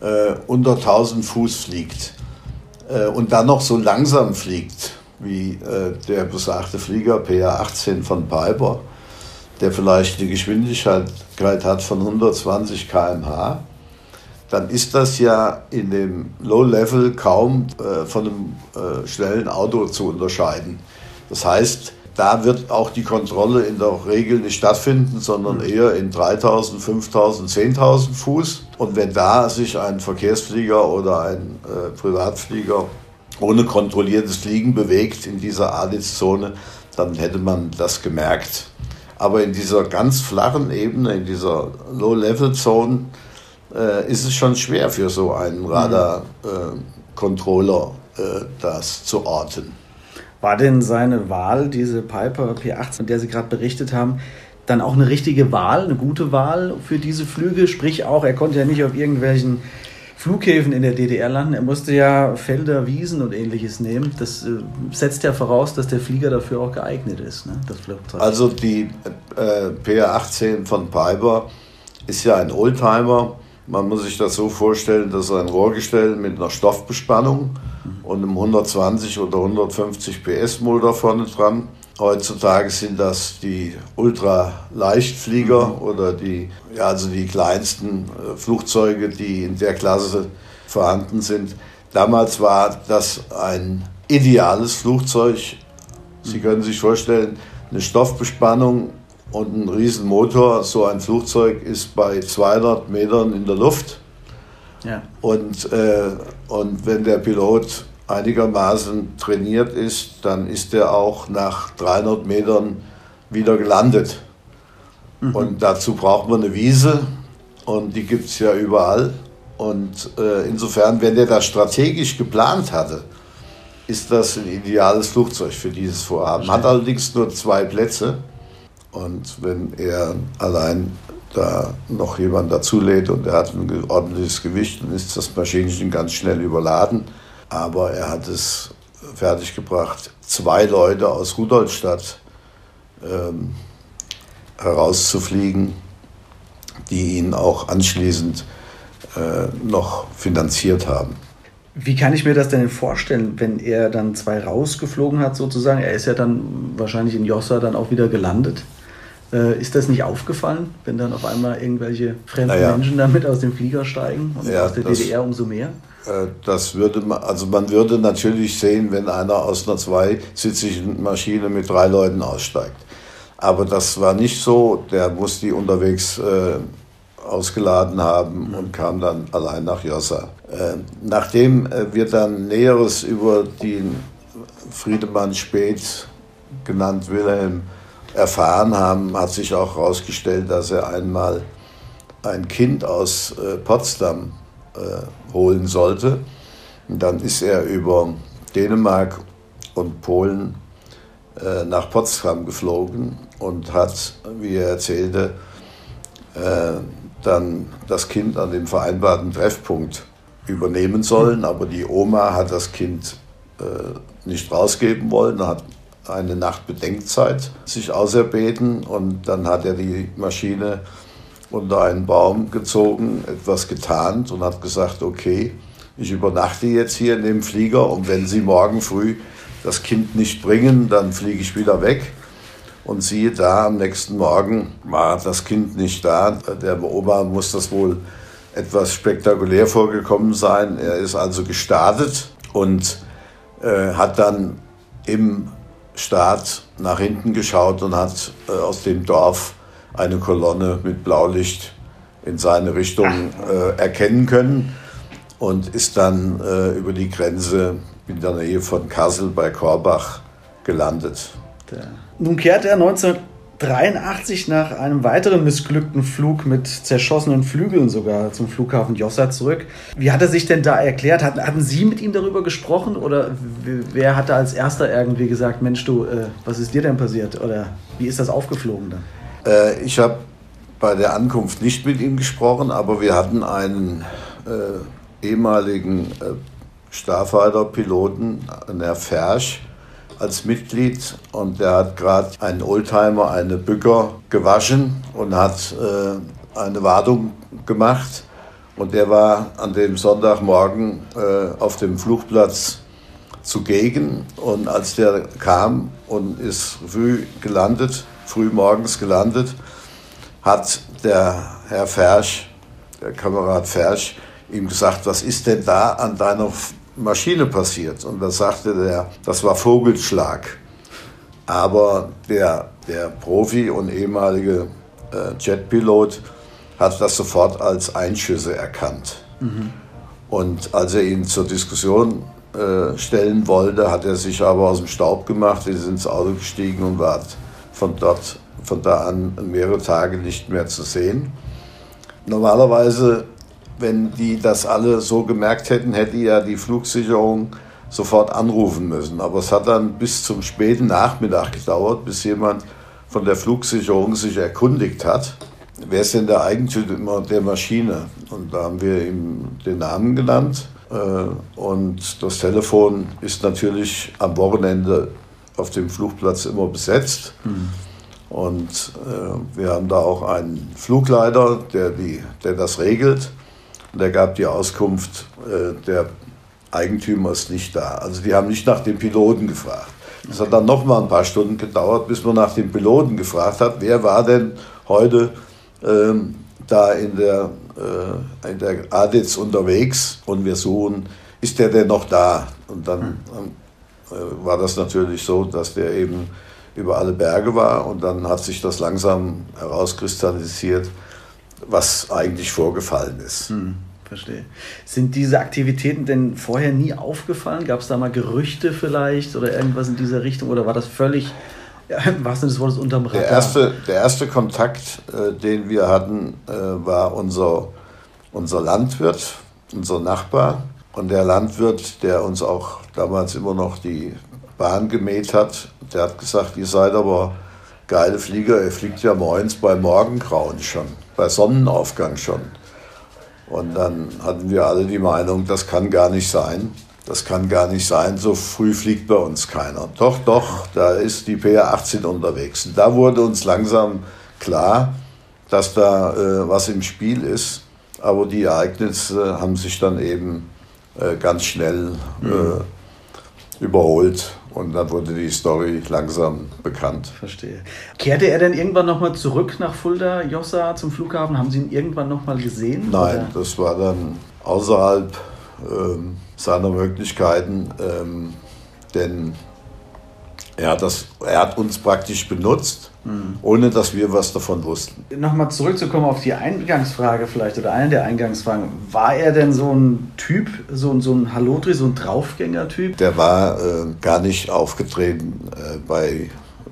D: äh, unter 1000 Fuß fliegt äh, und dann noch so langsam fliegt, wie äh, der besagte Flieger PA-18 von Piper, der vielleicht eine Geschwindigkeit hat von 120 km/h, dann ist das ja in dem Low-Level kaum äh, von einem äh, schnellen Auto zu unterscheiden. Das heißt, da wird auch die Kontrolle in der Regel nicht stattfinden, sondern mhm. eher in 3000, 5000, 10.000 Fuß. Und wenn da sich ein Verkehrsflieger oder ein äh, Privatflieger ohne kontrolliertes Fliegen bewegt in dieser Aditz-Zone, dann hätte man das gemerkt. Aber in dieser ganz flachen Ebene, in dieser Low-Level-Zone, äh, ist es schon schwer für so einen mhm. Radar-Controller, äh, äh, das zu orten.
B: War denn seine Wahl, diese Piper P18, von der Sie gerade berichtet haben, dann auch eine richtige Wahl, eine gute Wahl für diese Flüge? Sprich auch, er konnte ja nicht auf irgendwelchen Flughäfen in der DDR landen. Er musste ja Felder, Wiesen und ähnliches nehmen. Das äh, setzt ja voraus, dass der Flieger dafür auch geeignet ist, ne? das
D: Flugzeug. Also die äh, PR-18 von Piper ist ja ein Oldtimer. Man muss sich das so vorstellen, dass ein Rohrgestell mit einer Stoffbespannung und einem 120 oder 150 PS Motor vorne dran. Heutzutage sind das die Ultraleichtflieger mhm. oder die, ja, also die kleinsten äh, Flugzeuge, die in der Klasse vorhanden sind. Damals war das ein ideales Flugzeug. Sie können sich vorstellen, eine Stoffbespannung und ein Riesenmotor. So ein Flugzeug ist bei 200 Metern in der Luft. Ja. Und, äh, und wenn der Pilot einigermaßen trainiert ist, dann ist er auch nach 300 Metern wieder gelandet. Mhm. Und dazu braucht man eine Wiese und die gibt es ja überall. Und äh, insofern, wenn der das strategisch geplant hatte, ist das ein ideales Flugzeug für dieses Vorhaben. Hat allerdings nur zwei Plätze. Und wenn er allein da noch jemand dazulädt und er hat ein ordentliches Gewicht, dann ist das Maschinchen ganz schnell überladen. Aber er hat es fertiggebracht, zwei Leute aus Rudolstadt ähm, herauszufliegen, die ihn auch anschließend äh, noch finanziert haben.
B: Wie kann ich mir das denn vorstellen, wenn er dann zwei rausgeflogen hat, sozusagen? Er ist ja dann wahrscheinlich in Jossa dann auch wieder gelandet. Äh, ist das nicht aufgefallen, wenn dann auf einmal irgendwelche fremden naja. Menschen damit aus dem Flieger steigen und ja, aus der das, DDR umso mehr?
D: Äh, das würde man, also man würde natürlich sehen, wenn einer aus einer zweisitzigen Maschine mit drei Leuten aussteigt. Aber das war nicht so. Der muss die unterwegs äh, ausgeladen haben und kam dann allein nach Jossa. Äh, nachdem äh, wir dann Näheres über den Friedemann Speth, genannt Wilhelm, erfahren haben, hat sich auch herausgestellt, dass er einmal ein Kind aus äh, Potsdam äh, holen sollte. Und dann ist er über Dänemark und Polen äh, nach Potsdam geflogen und hat, wie er erzählte, äh, dann das Kind an dem vereinbarten Treffpunkt übernehmen sollen, aber die Oma hat das Kind äh, nicht rausgeben wollen, hat eine Nacht Bedenkzeit sich auserbeten und dann hat er die Maschine unter einen Baum gezogen, etwas getarnt und hat gesagt, okay, ich übernachte jetzt hier in dem Flieger und wenn Sie morgen früh das Kind nicht bringen, dann fliege ich wieder weg. Und siehe da, am nächsten Morgen war das Kind nicht da. Der Oma muss das wohl etwas spektakulär vorgekommen sein. Er ist also gestartet und äh, hat dann im Start nach hinten geschaut und hat äh, aus dem Dorf eine Kolonne mit Blaulicht in seine Richtung äh, erkennen können und ist dann äh, über die Grenze in der Nähe von Kassel bei Korbach gelandet.
B: Nun kehrt er 1983 nach einem weiteren missglückten Flug mit zerschossenen Flügeln sogar zum Flughafen Jossa zurück. Wie hat er sich denn da erklärt? Hatten, hatten Sie mit ihm darüber gesprochen oder wer hat da als erster irgendwie gesagt, Mensch du, äh, was ist dir denn passiert? Oder wie ist das aufgeflogen dann?
D: Äh, ich habe bei der Ankunft nicht mit ihm gesprochen, aber wir hatten einen äh, ehemaligen äh, Starfighter-Piloten, der Fersch, als Mitglied und der hat gerade einen Oldtimer, eine Bücker gewaschen und hat äh, eine Wartung gemacht. Und der war an dem Sonntagmorgen äh, auf dem Flugplatz zugegen. Und als der kam und ist früh gelandet, früh morgens gelandet, hat der Herr Fersch, der Kamerad Fersch, ihm gesagt, was ist denn da an deiner Maschine passiert. Und da sagte der, das war Vogelschlag. Aber der, der Profi und ehemalige äh, Jetpilot hat das sofort als Einschüsse erkannt. Mhm. Und als er ihn zur Diskussion äh, stellen wollte, hat er sich aber aus dem Staub gemacht, ist ins Auto gestiegen und war von dort, von da an mehrere Tage nicht mehr zu sehen. Normalerweise wenn die das alle so gemerkt hätten, hätte ja die Flugsicherung sofort anrufen müssen. Aber es hat dann bis zum späten Nachmittag gedauert, bis jemand von der Flugsicherung sich erkundigt hat, wer ist denn der Eigentümer der Maschine? Und da haben wir ihm den Namen genannt. Äh, und das Telefon ist natürlich am Wochenende auf dem Flugplatz immer besetzt. Mhm. Und äh, wir haben da auch einen Flugleiter, der, die, der das regelt. Und er gab die Auskunft, äh, der Eigentümer ist nicht da. Also die haben nicht nach dem Piloten gefragt. Es hat dann noch mal ein paar Stunden gedauert, bis man nach dem Piloten gefragt hat, wer war denn heute ähm, da in der, äh, in der Aditz unterwegs und wir suchen, ist der denn noch da? Und dann äh, war das natürlich so, dass der eben über alle Berge war und dann hat sich das langsam herauskristallisiert, was eigentlich vorgefallen ist. Hm,
B: verstehe. Sind diese Aktivitäten denn vorher nie aufgefallen? Gab es da mal Gerüchte vielleicht oder irgendwas in dieser Richtung oder war das völlig, ja, was denn das Wort unterm Radar?
D: Der erste, der erste Kontakt, äh, den wir hatten, äh, war unser, unser Landwirt, unser Nachbar. Und der Landwirt, der uns auch damals immer noch die Bahn gemäht hat, der hat gesagt, ihr seid aber geile Flieger, ihr fliegt ja morgens bei Morgengrauen schon bei Sonnenaufgang schon. Und dann hatten wir alle die Meinung, das kann gar nicht sein. Das kann gar nicht sein, so früh fliegt bei uns keiner. Doch, doch, da ist die PR-18 unterwegs. Und da wurde uns langsam klar, dass da äh, was im Spiel ist. Aber die Ereignisse haben sich dann eben äh, ganz schnell äh, mhm. überholt. Und dann wurde die Story langsam bekannt.
B: Verstehe. Kehrte er denn irgendwann nochmal zurück nach Fulda, Jossa, zum Flughafen? Haben Sie ihn irgendwann nochmal gesehen?
D: Nein, oder? das war dann außerhalb ähm, seiner Möglichkeiten. Ähm, denn er hat, das, er hat uns praktisch benutzt, mhm. ohne dass wir was davon wussten.
B: Nochmal zurückzukommen auf die Eingangsfrage vielleicht oder eine der Eingangsfragen. War er denn so ein Typ, so, so ein Hallotri, so ein Draufgänger-Typ?
D: Der war äh, gar nicht aufgetreten äh, bei,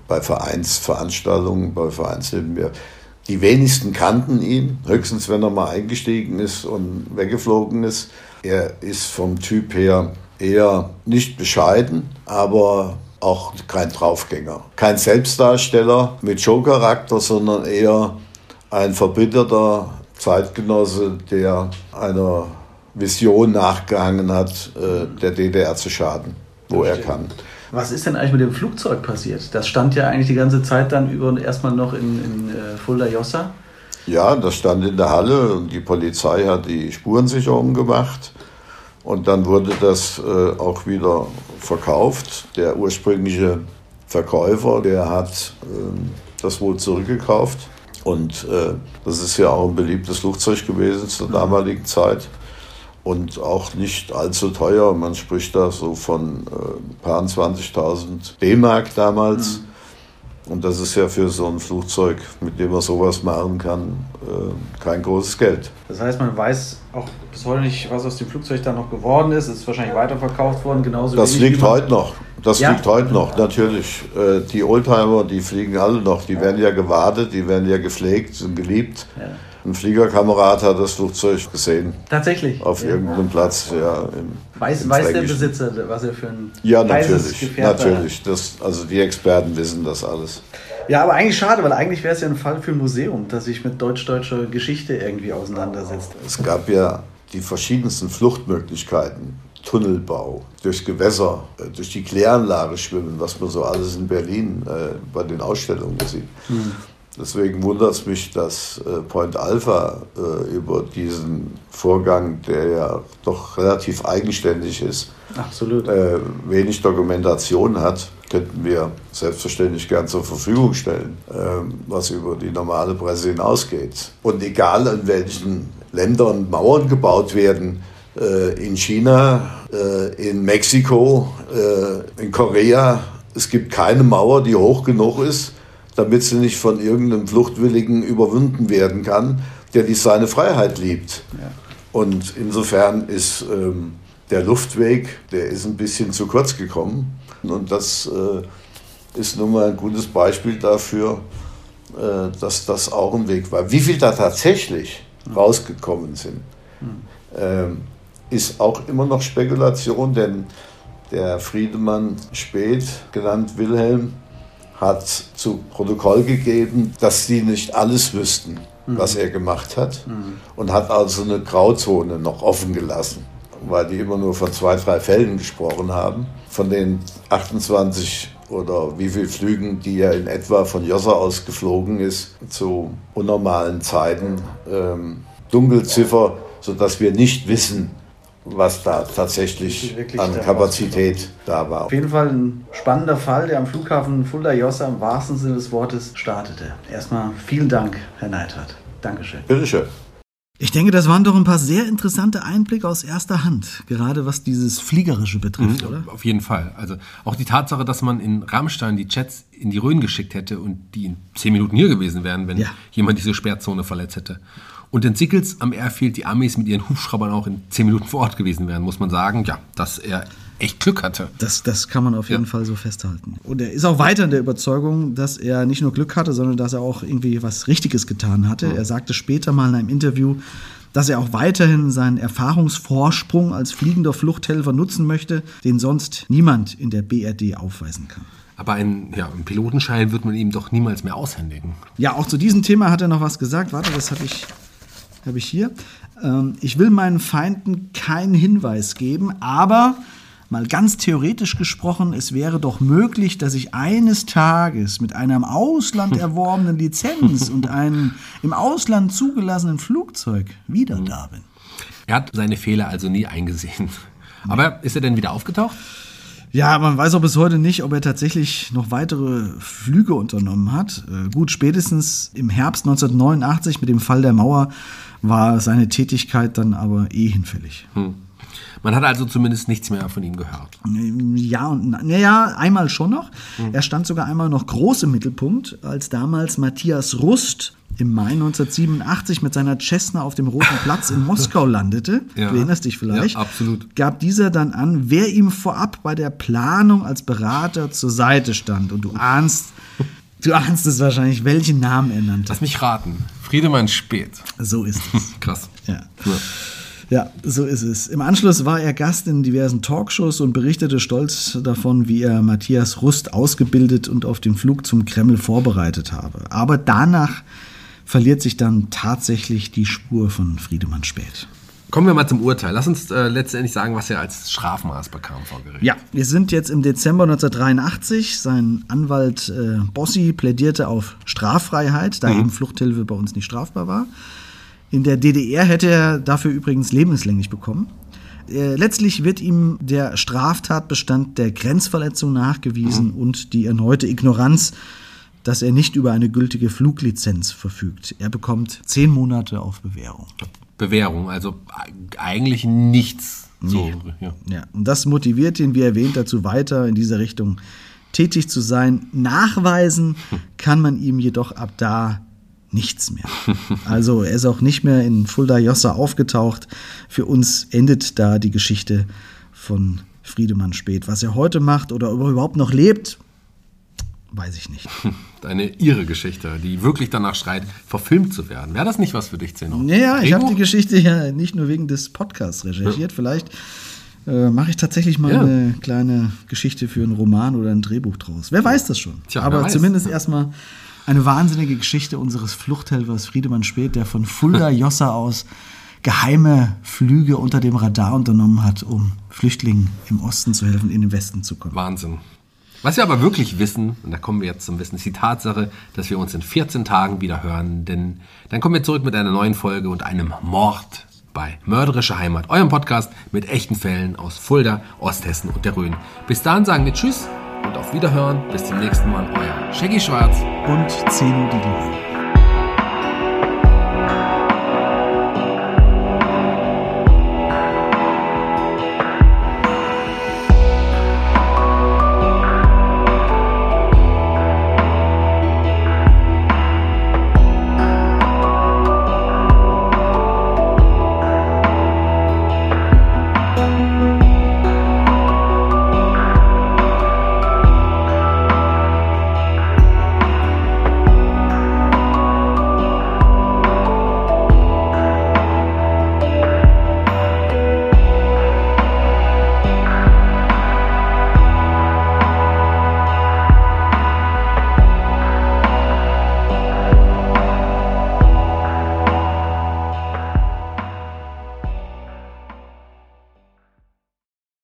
D: bei Vereinsveranstaltungen, bei Vereinsleben. Die wenigsten kannten ihn, höchstens wenn er mal eingestiegen ist und weggeflogen ist. Er ist vom Typ her eher nicht bescheiden, aber auch kein Draufgänger. Kein Selbstdarsteller mit Showcharakter, sondern eher ein verbitterter Zeitgenosse, der einer Vision nachgehangen hat, äh, der DDR zu schaden, wo er kann.
B: Was ist denn eigentlich mit dem Flugzeug passiert? Das stand ja eigentlich die ganze Zeit dann über erstmal noch in, in äh, Fulda-Jossa.
D: Ja, das stand in der Halle und die Polizei hat die Spurensicherung gemacht. Und dann wurde das äh, auch wieder verkauft. Der ursprüngliche Verkäufer, der hat äh, das wohl zurückgekauft. Und äh, das ist ja auch ein beliebtes Flugzeug gewesen zur damaligen Zeit und auch nicht allzu teuer. Man spricht da so von äh, paar 20.000 D-Mark damals. Mhm. Und das ist ja für so ein Flugzeug, mit dem man sowas machen kann, äh, kein großes Geld.
B: Das heißt, man weiß auch bis heute nicht, was aus dem Flugzeug da noch geworden ist. Es ist wahrscheinlich weiterverkauft worden, genauso
D: Das liegt heute noch. Das ja? liegt heute noch, natürlich. Äh, die Oldtimer, die fliegen alle noch. Die werden ja gewartet, die werden ja gepflegt und geliebt. Ja. Ein Fliegerkamerad hat das Flugzeug gesehen.
B: Tatsächlich?
D: Auf ja. irgendeinem Platz, ja.
B: Im, weiß, im weiß der Besitzer, was er für ein
D: Ja, natürlich. Natürlich. Das, also die Experten wissen das alles.
B: Ja, aber eigentlich schade, weil eigentlich wäre es ja ein Fall für ein Museum, das sich mit deutsch-deutscher Geschichte irgendwie auseinandersetzt.
D: Es gab ja die verschiedensten Fluchtmöglichkeiten. Tunnelbau, durch Gewässer, äh, durch die Kläranlage schwimmen, was man so alles in Berlin äh, bei den Ausstellungen sieht. Mhm. Deswegen wundert es mich, dass äh, Point Alpha äh, über diesen Vorgang, der ja doch relativ eigenständig ist,
B: Absolut.
D: Äh, wenig Dokumentation hat. Könnten wir selbstverständlich gern zur Verfügung stellen, ähm, was über die normale Presse hinausgeht. Und egal in welchen Ländern Mauern gebaut werden, in China, in Mexiko, in Korea, es gibt keine Mauer, die hoch genug ist, damit sie nicht von irgendeinem Fluchtwilligen überwunden werden kann, der die seine Freiheit liebt. Ja. Und insofern ist ähm, der Luftweg, der ist ein bisschen zu kurz gekommen. Und das äh, ist nun mal ein gutes Beispiel dafür, äh, dass das auch ein Weg war. Wie viel da tatsächlich mhm. rausgekommen sind, mhm. äh, ist auch immer noch Spekulation, denn der Friedemann Speth, genannt Wilhelm, hat zu Protokoll gegeben, dass sie nicht alles wüssten, mhm. was er gemacht hat mhm. und hat also eine Grauzone noch offen gelassen, weil die immer nur von zwei, drei Fällen gesprochen haben. Von den 28 oder wie viele Flügen, die er in etwa von Jossa aus geflogen ist, zu unnormalen Zeiten, ähm, Dunkelziffer, sodass wir nicht wissen, was da tatsächlich an Kapazität da war.
B: Auf jeden Fall ein spannender Fall, der am Flughafen Fulda-Jossa im wahrsten Sinne des Wortes startete. Erstmal vielen Dank, Herr Neidhardt. Dankeschön.
D: Bitteschön.
B: Ich denke, das waren doch ein paar sehr interessante Einblicke aus erster Hand, gerade was dieses Fliegerische betrifft, mhm, oder?
A: Auf jeden Fall. Also auch die Tatsache, dass man in Rammstein die Chats in die Rhön geschickt hätte und die in zehn Minuten hier gewesen wären, wenn ja. jemand diese Sperrzone verletzt hätte. Und in Sickels am Airfield die Amis mit ihren Hubschraubern auch in zehn Minuten vor Ort gewesen wären, muss man sagen, ja, dass er echt Glück hatte.
B: Das, das kann man auf jeden ja. Fall so festhalten. Und er ist auch weiter in der Überzeugung, dass er nicht nur Glück hatte, sondern dass er auch irgendwie was Richtiges getan hatte. Mhm. Er sagte später mal in einem Interview, dass er auch weiterhin seinen Erfahrungsvorsprung als fliegender Fluchthelfer nutzen möchte, den sonst niemand in der BRD aufweisen kann.
A: Aber einen, ja, einen Pilotenschein wird man ihm doch niemals mehr aushändigen.
B: Ja, auch zu diesem Thema hat er noch was gesagt. Warte, das habe ich habe ich hier. Ähm, ich will meinen Feinden keinen Hinweis geben, aber mal ganz theoretisch gesprochen, es wäre doch möglich, dass ich eines Tages mit einer im Ausland erworbenen Lizenz und einem im Ausland zugelassenen Flugzeug wieder mhm. da bin.
A: Er hat seine Fehler also nie eingesehen. Aber ist er denn wieder aufgetaucht?
B: Ja, man weiß auch bis heute nicht, ob er tatsächlich noch weitere Flüge unternommen hat. Äh, gut, spätestens im Herbst 1989 mit dem Fall der Mauer war seine Tätigkeit dann aber eh hinfällig. Hm.
A: Man hat also zumindest nichts mehr von ihm gehört.
B: Ja, und naja, einmal schon noch. Hm. Er stand sogar einmal noch groß im Mittelpunkt, als damals Matthias Rust im Mai 1987 mit seiner Cessna auf dem Roten Platz in Moskau landete. Ja. Du erinnerst dich vielleicht.
A: Ja, absolut.
B: Gab dieser dann an, wer ihm vorab bei der Planung als Berater zur Seite stand. Und du ahnst, du ahnst es wahrscheinlich, welchen Namen er nannte.
A: Lass mich raten. Friedemann Spät.
B: So ist es.
A: Krass.
B: Ja. ja. Ja, so ist es. Im Anschluss war er Gast in diversen Talkshows und berichtete stolz davon, wie er Matthias Rust ausgebildet und auf den Flug zum Kreml vorbereitet habe. Aber danach verliert sich dann tatsächlich die Spur von Friedemann Späth.
A: Kommen wir mal zum Urteil. Lass uns äh, letztendlich sagen, was er als Strafmaß bekam vor Gericht.
B: Ja, wir sind jetzt im Dezember 1983. Sein Anwalt äh, Bossi plädierte auf Straffreiheit, da mhm. eben Fluchthilfe bei uns nicht strafbar war. In der DDR hätte er dafür übrigens lebenslänglich bekommen. Äh, letztlich wird ihm der Straftatbestand der Grenzverletzung nachgewiesen mhm. und die erneute Ignoranz, dass er nicht über eine gültige Fluglizenz verfügt. Er bekommt zehn Monate auf Bewährung.
A: Bewährung, also eigentlich nichts. So,
B: nee. ja. ja, und das motiviert ihn, wie erwähnt, dazu weiter in dieser Richtung tätig zu sein. Nachweisen kann man ihm jedoch ab da nichts mehr. Also er ist auch nicht mehr in Fulda Jossa aufgetaucht. Für uns endet da die Geschichte von Friedemann Spät. Was er heute macht oder überhaupt noch lebt, weiß ich nicht.
A: Eine ihre Geschichte, die wirklich danach schreit, verfilmt zu werden. Wäre das nicht was für dich, Zeno?
B: Ja, ich habe die Geschichte ja nicht nur wegen des Podcasts recherchiert. Ja. Vielleicht äh, mache ich tatsächlich mal ja. eine kleine Geschichte für einen Roman oder ein Drehbuch draus. Wer weiß das schon. Tja, Aber zumindest ja. erstmal eine wahnsinnige Geschichte unseres Fluchthelfers Friedemann Speth, der von Fulda Jossa aus geheime Flüge unter dem Radar unternommen hat, um Flüchtlingen im Osten zu helfen, in den Westen zu kommen.
A: Wahnsinn. Was wir aber wirklich wissen, und da kommen wir jetzt zum Wissen, ist die Tatsache, dass wir uns in 14 Tagen wieder hören, denn dann kommen wir zurück mit einer neuen Folge und einem Mord bei Mörderische Heimat, eurem Podcast mit echten Fällen aus Fulda, Osthessen und der Rhön. Bis dahin sagen wir Tschüss und auf Wiederhören. Bis zum nächsten Mal, euer Shaggy Schwarz
B: und Zeno Diedelmann.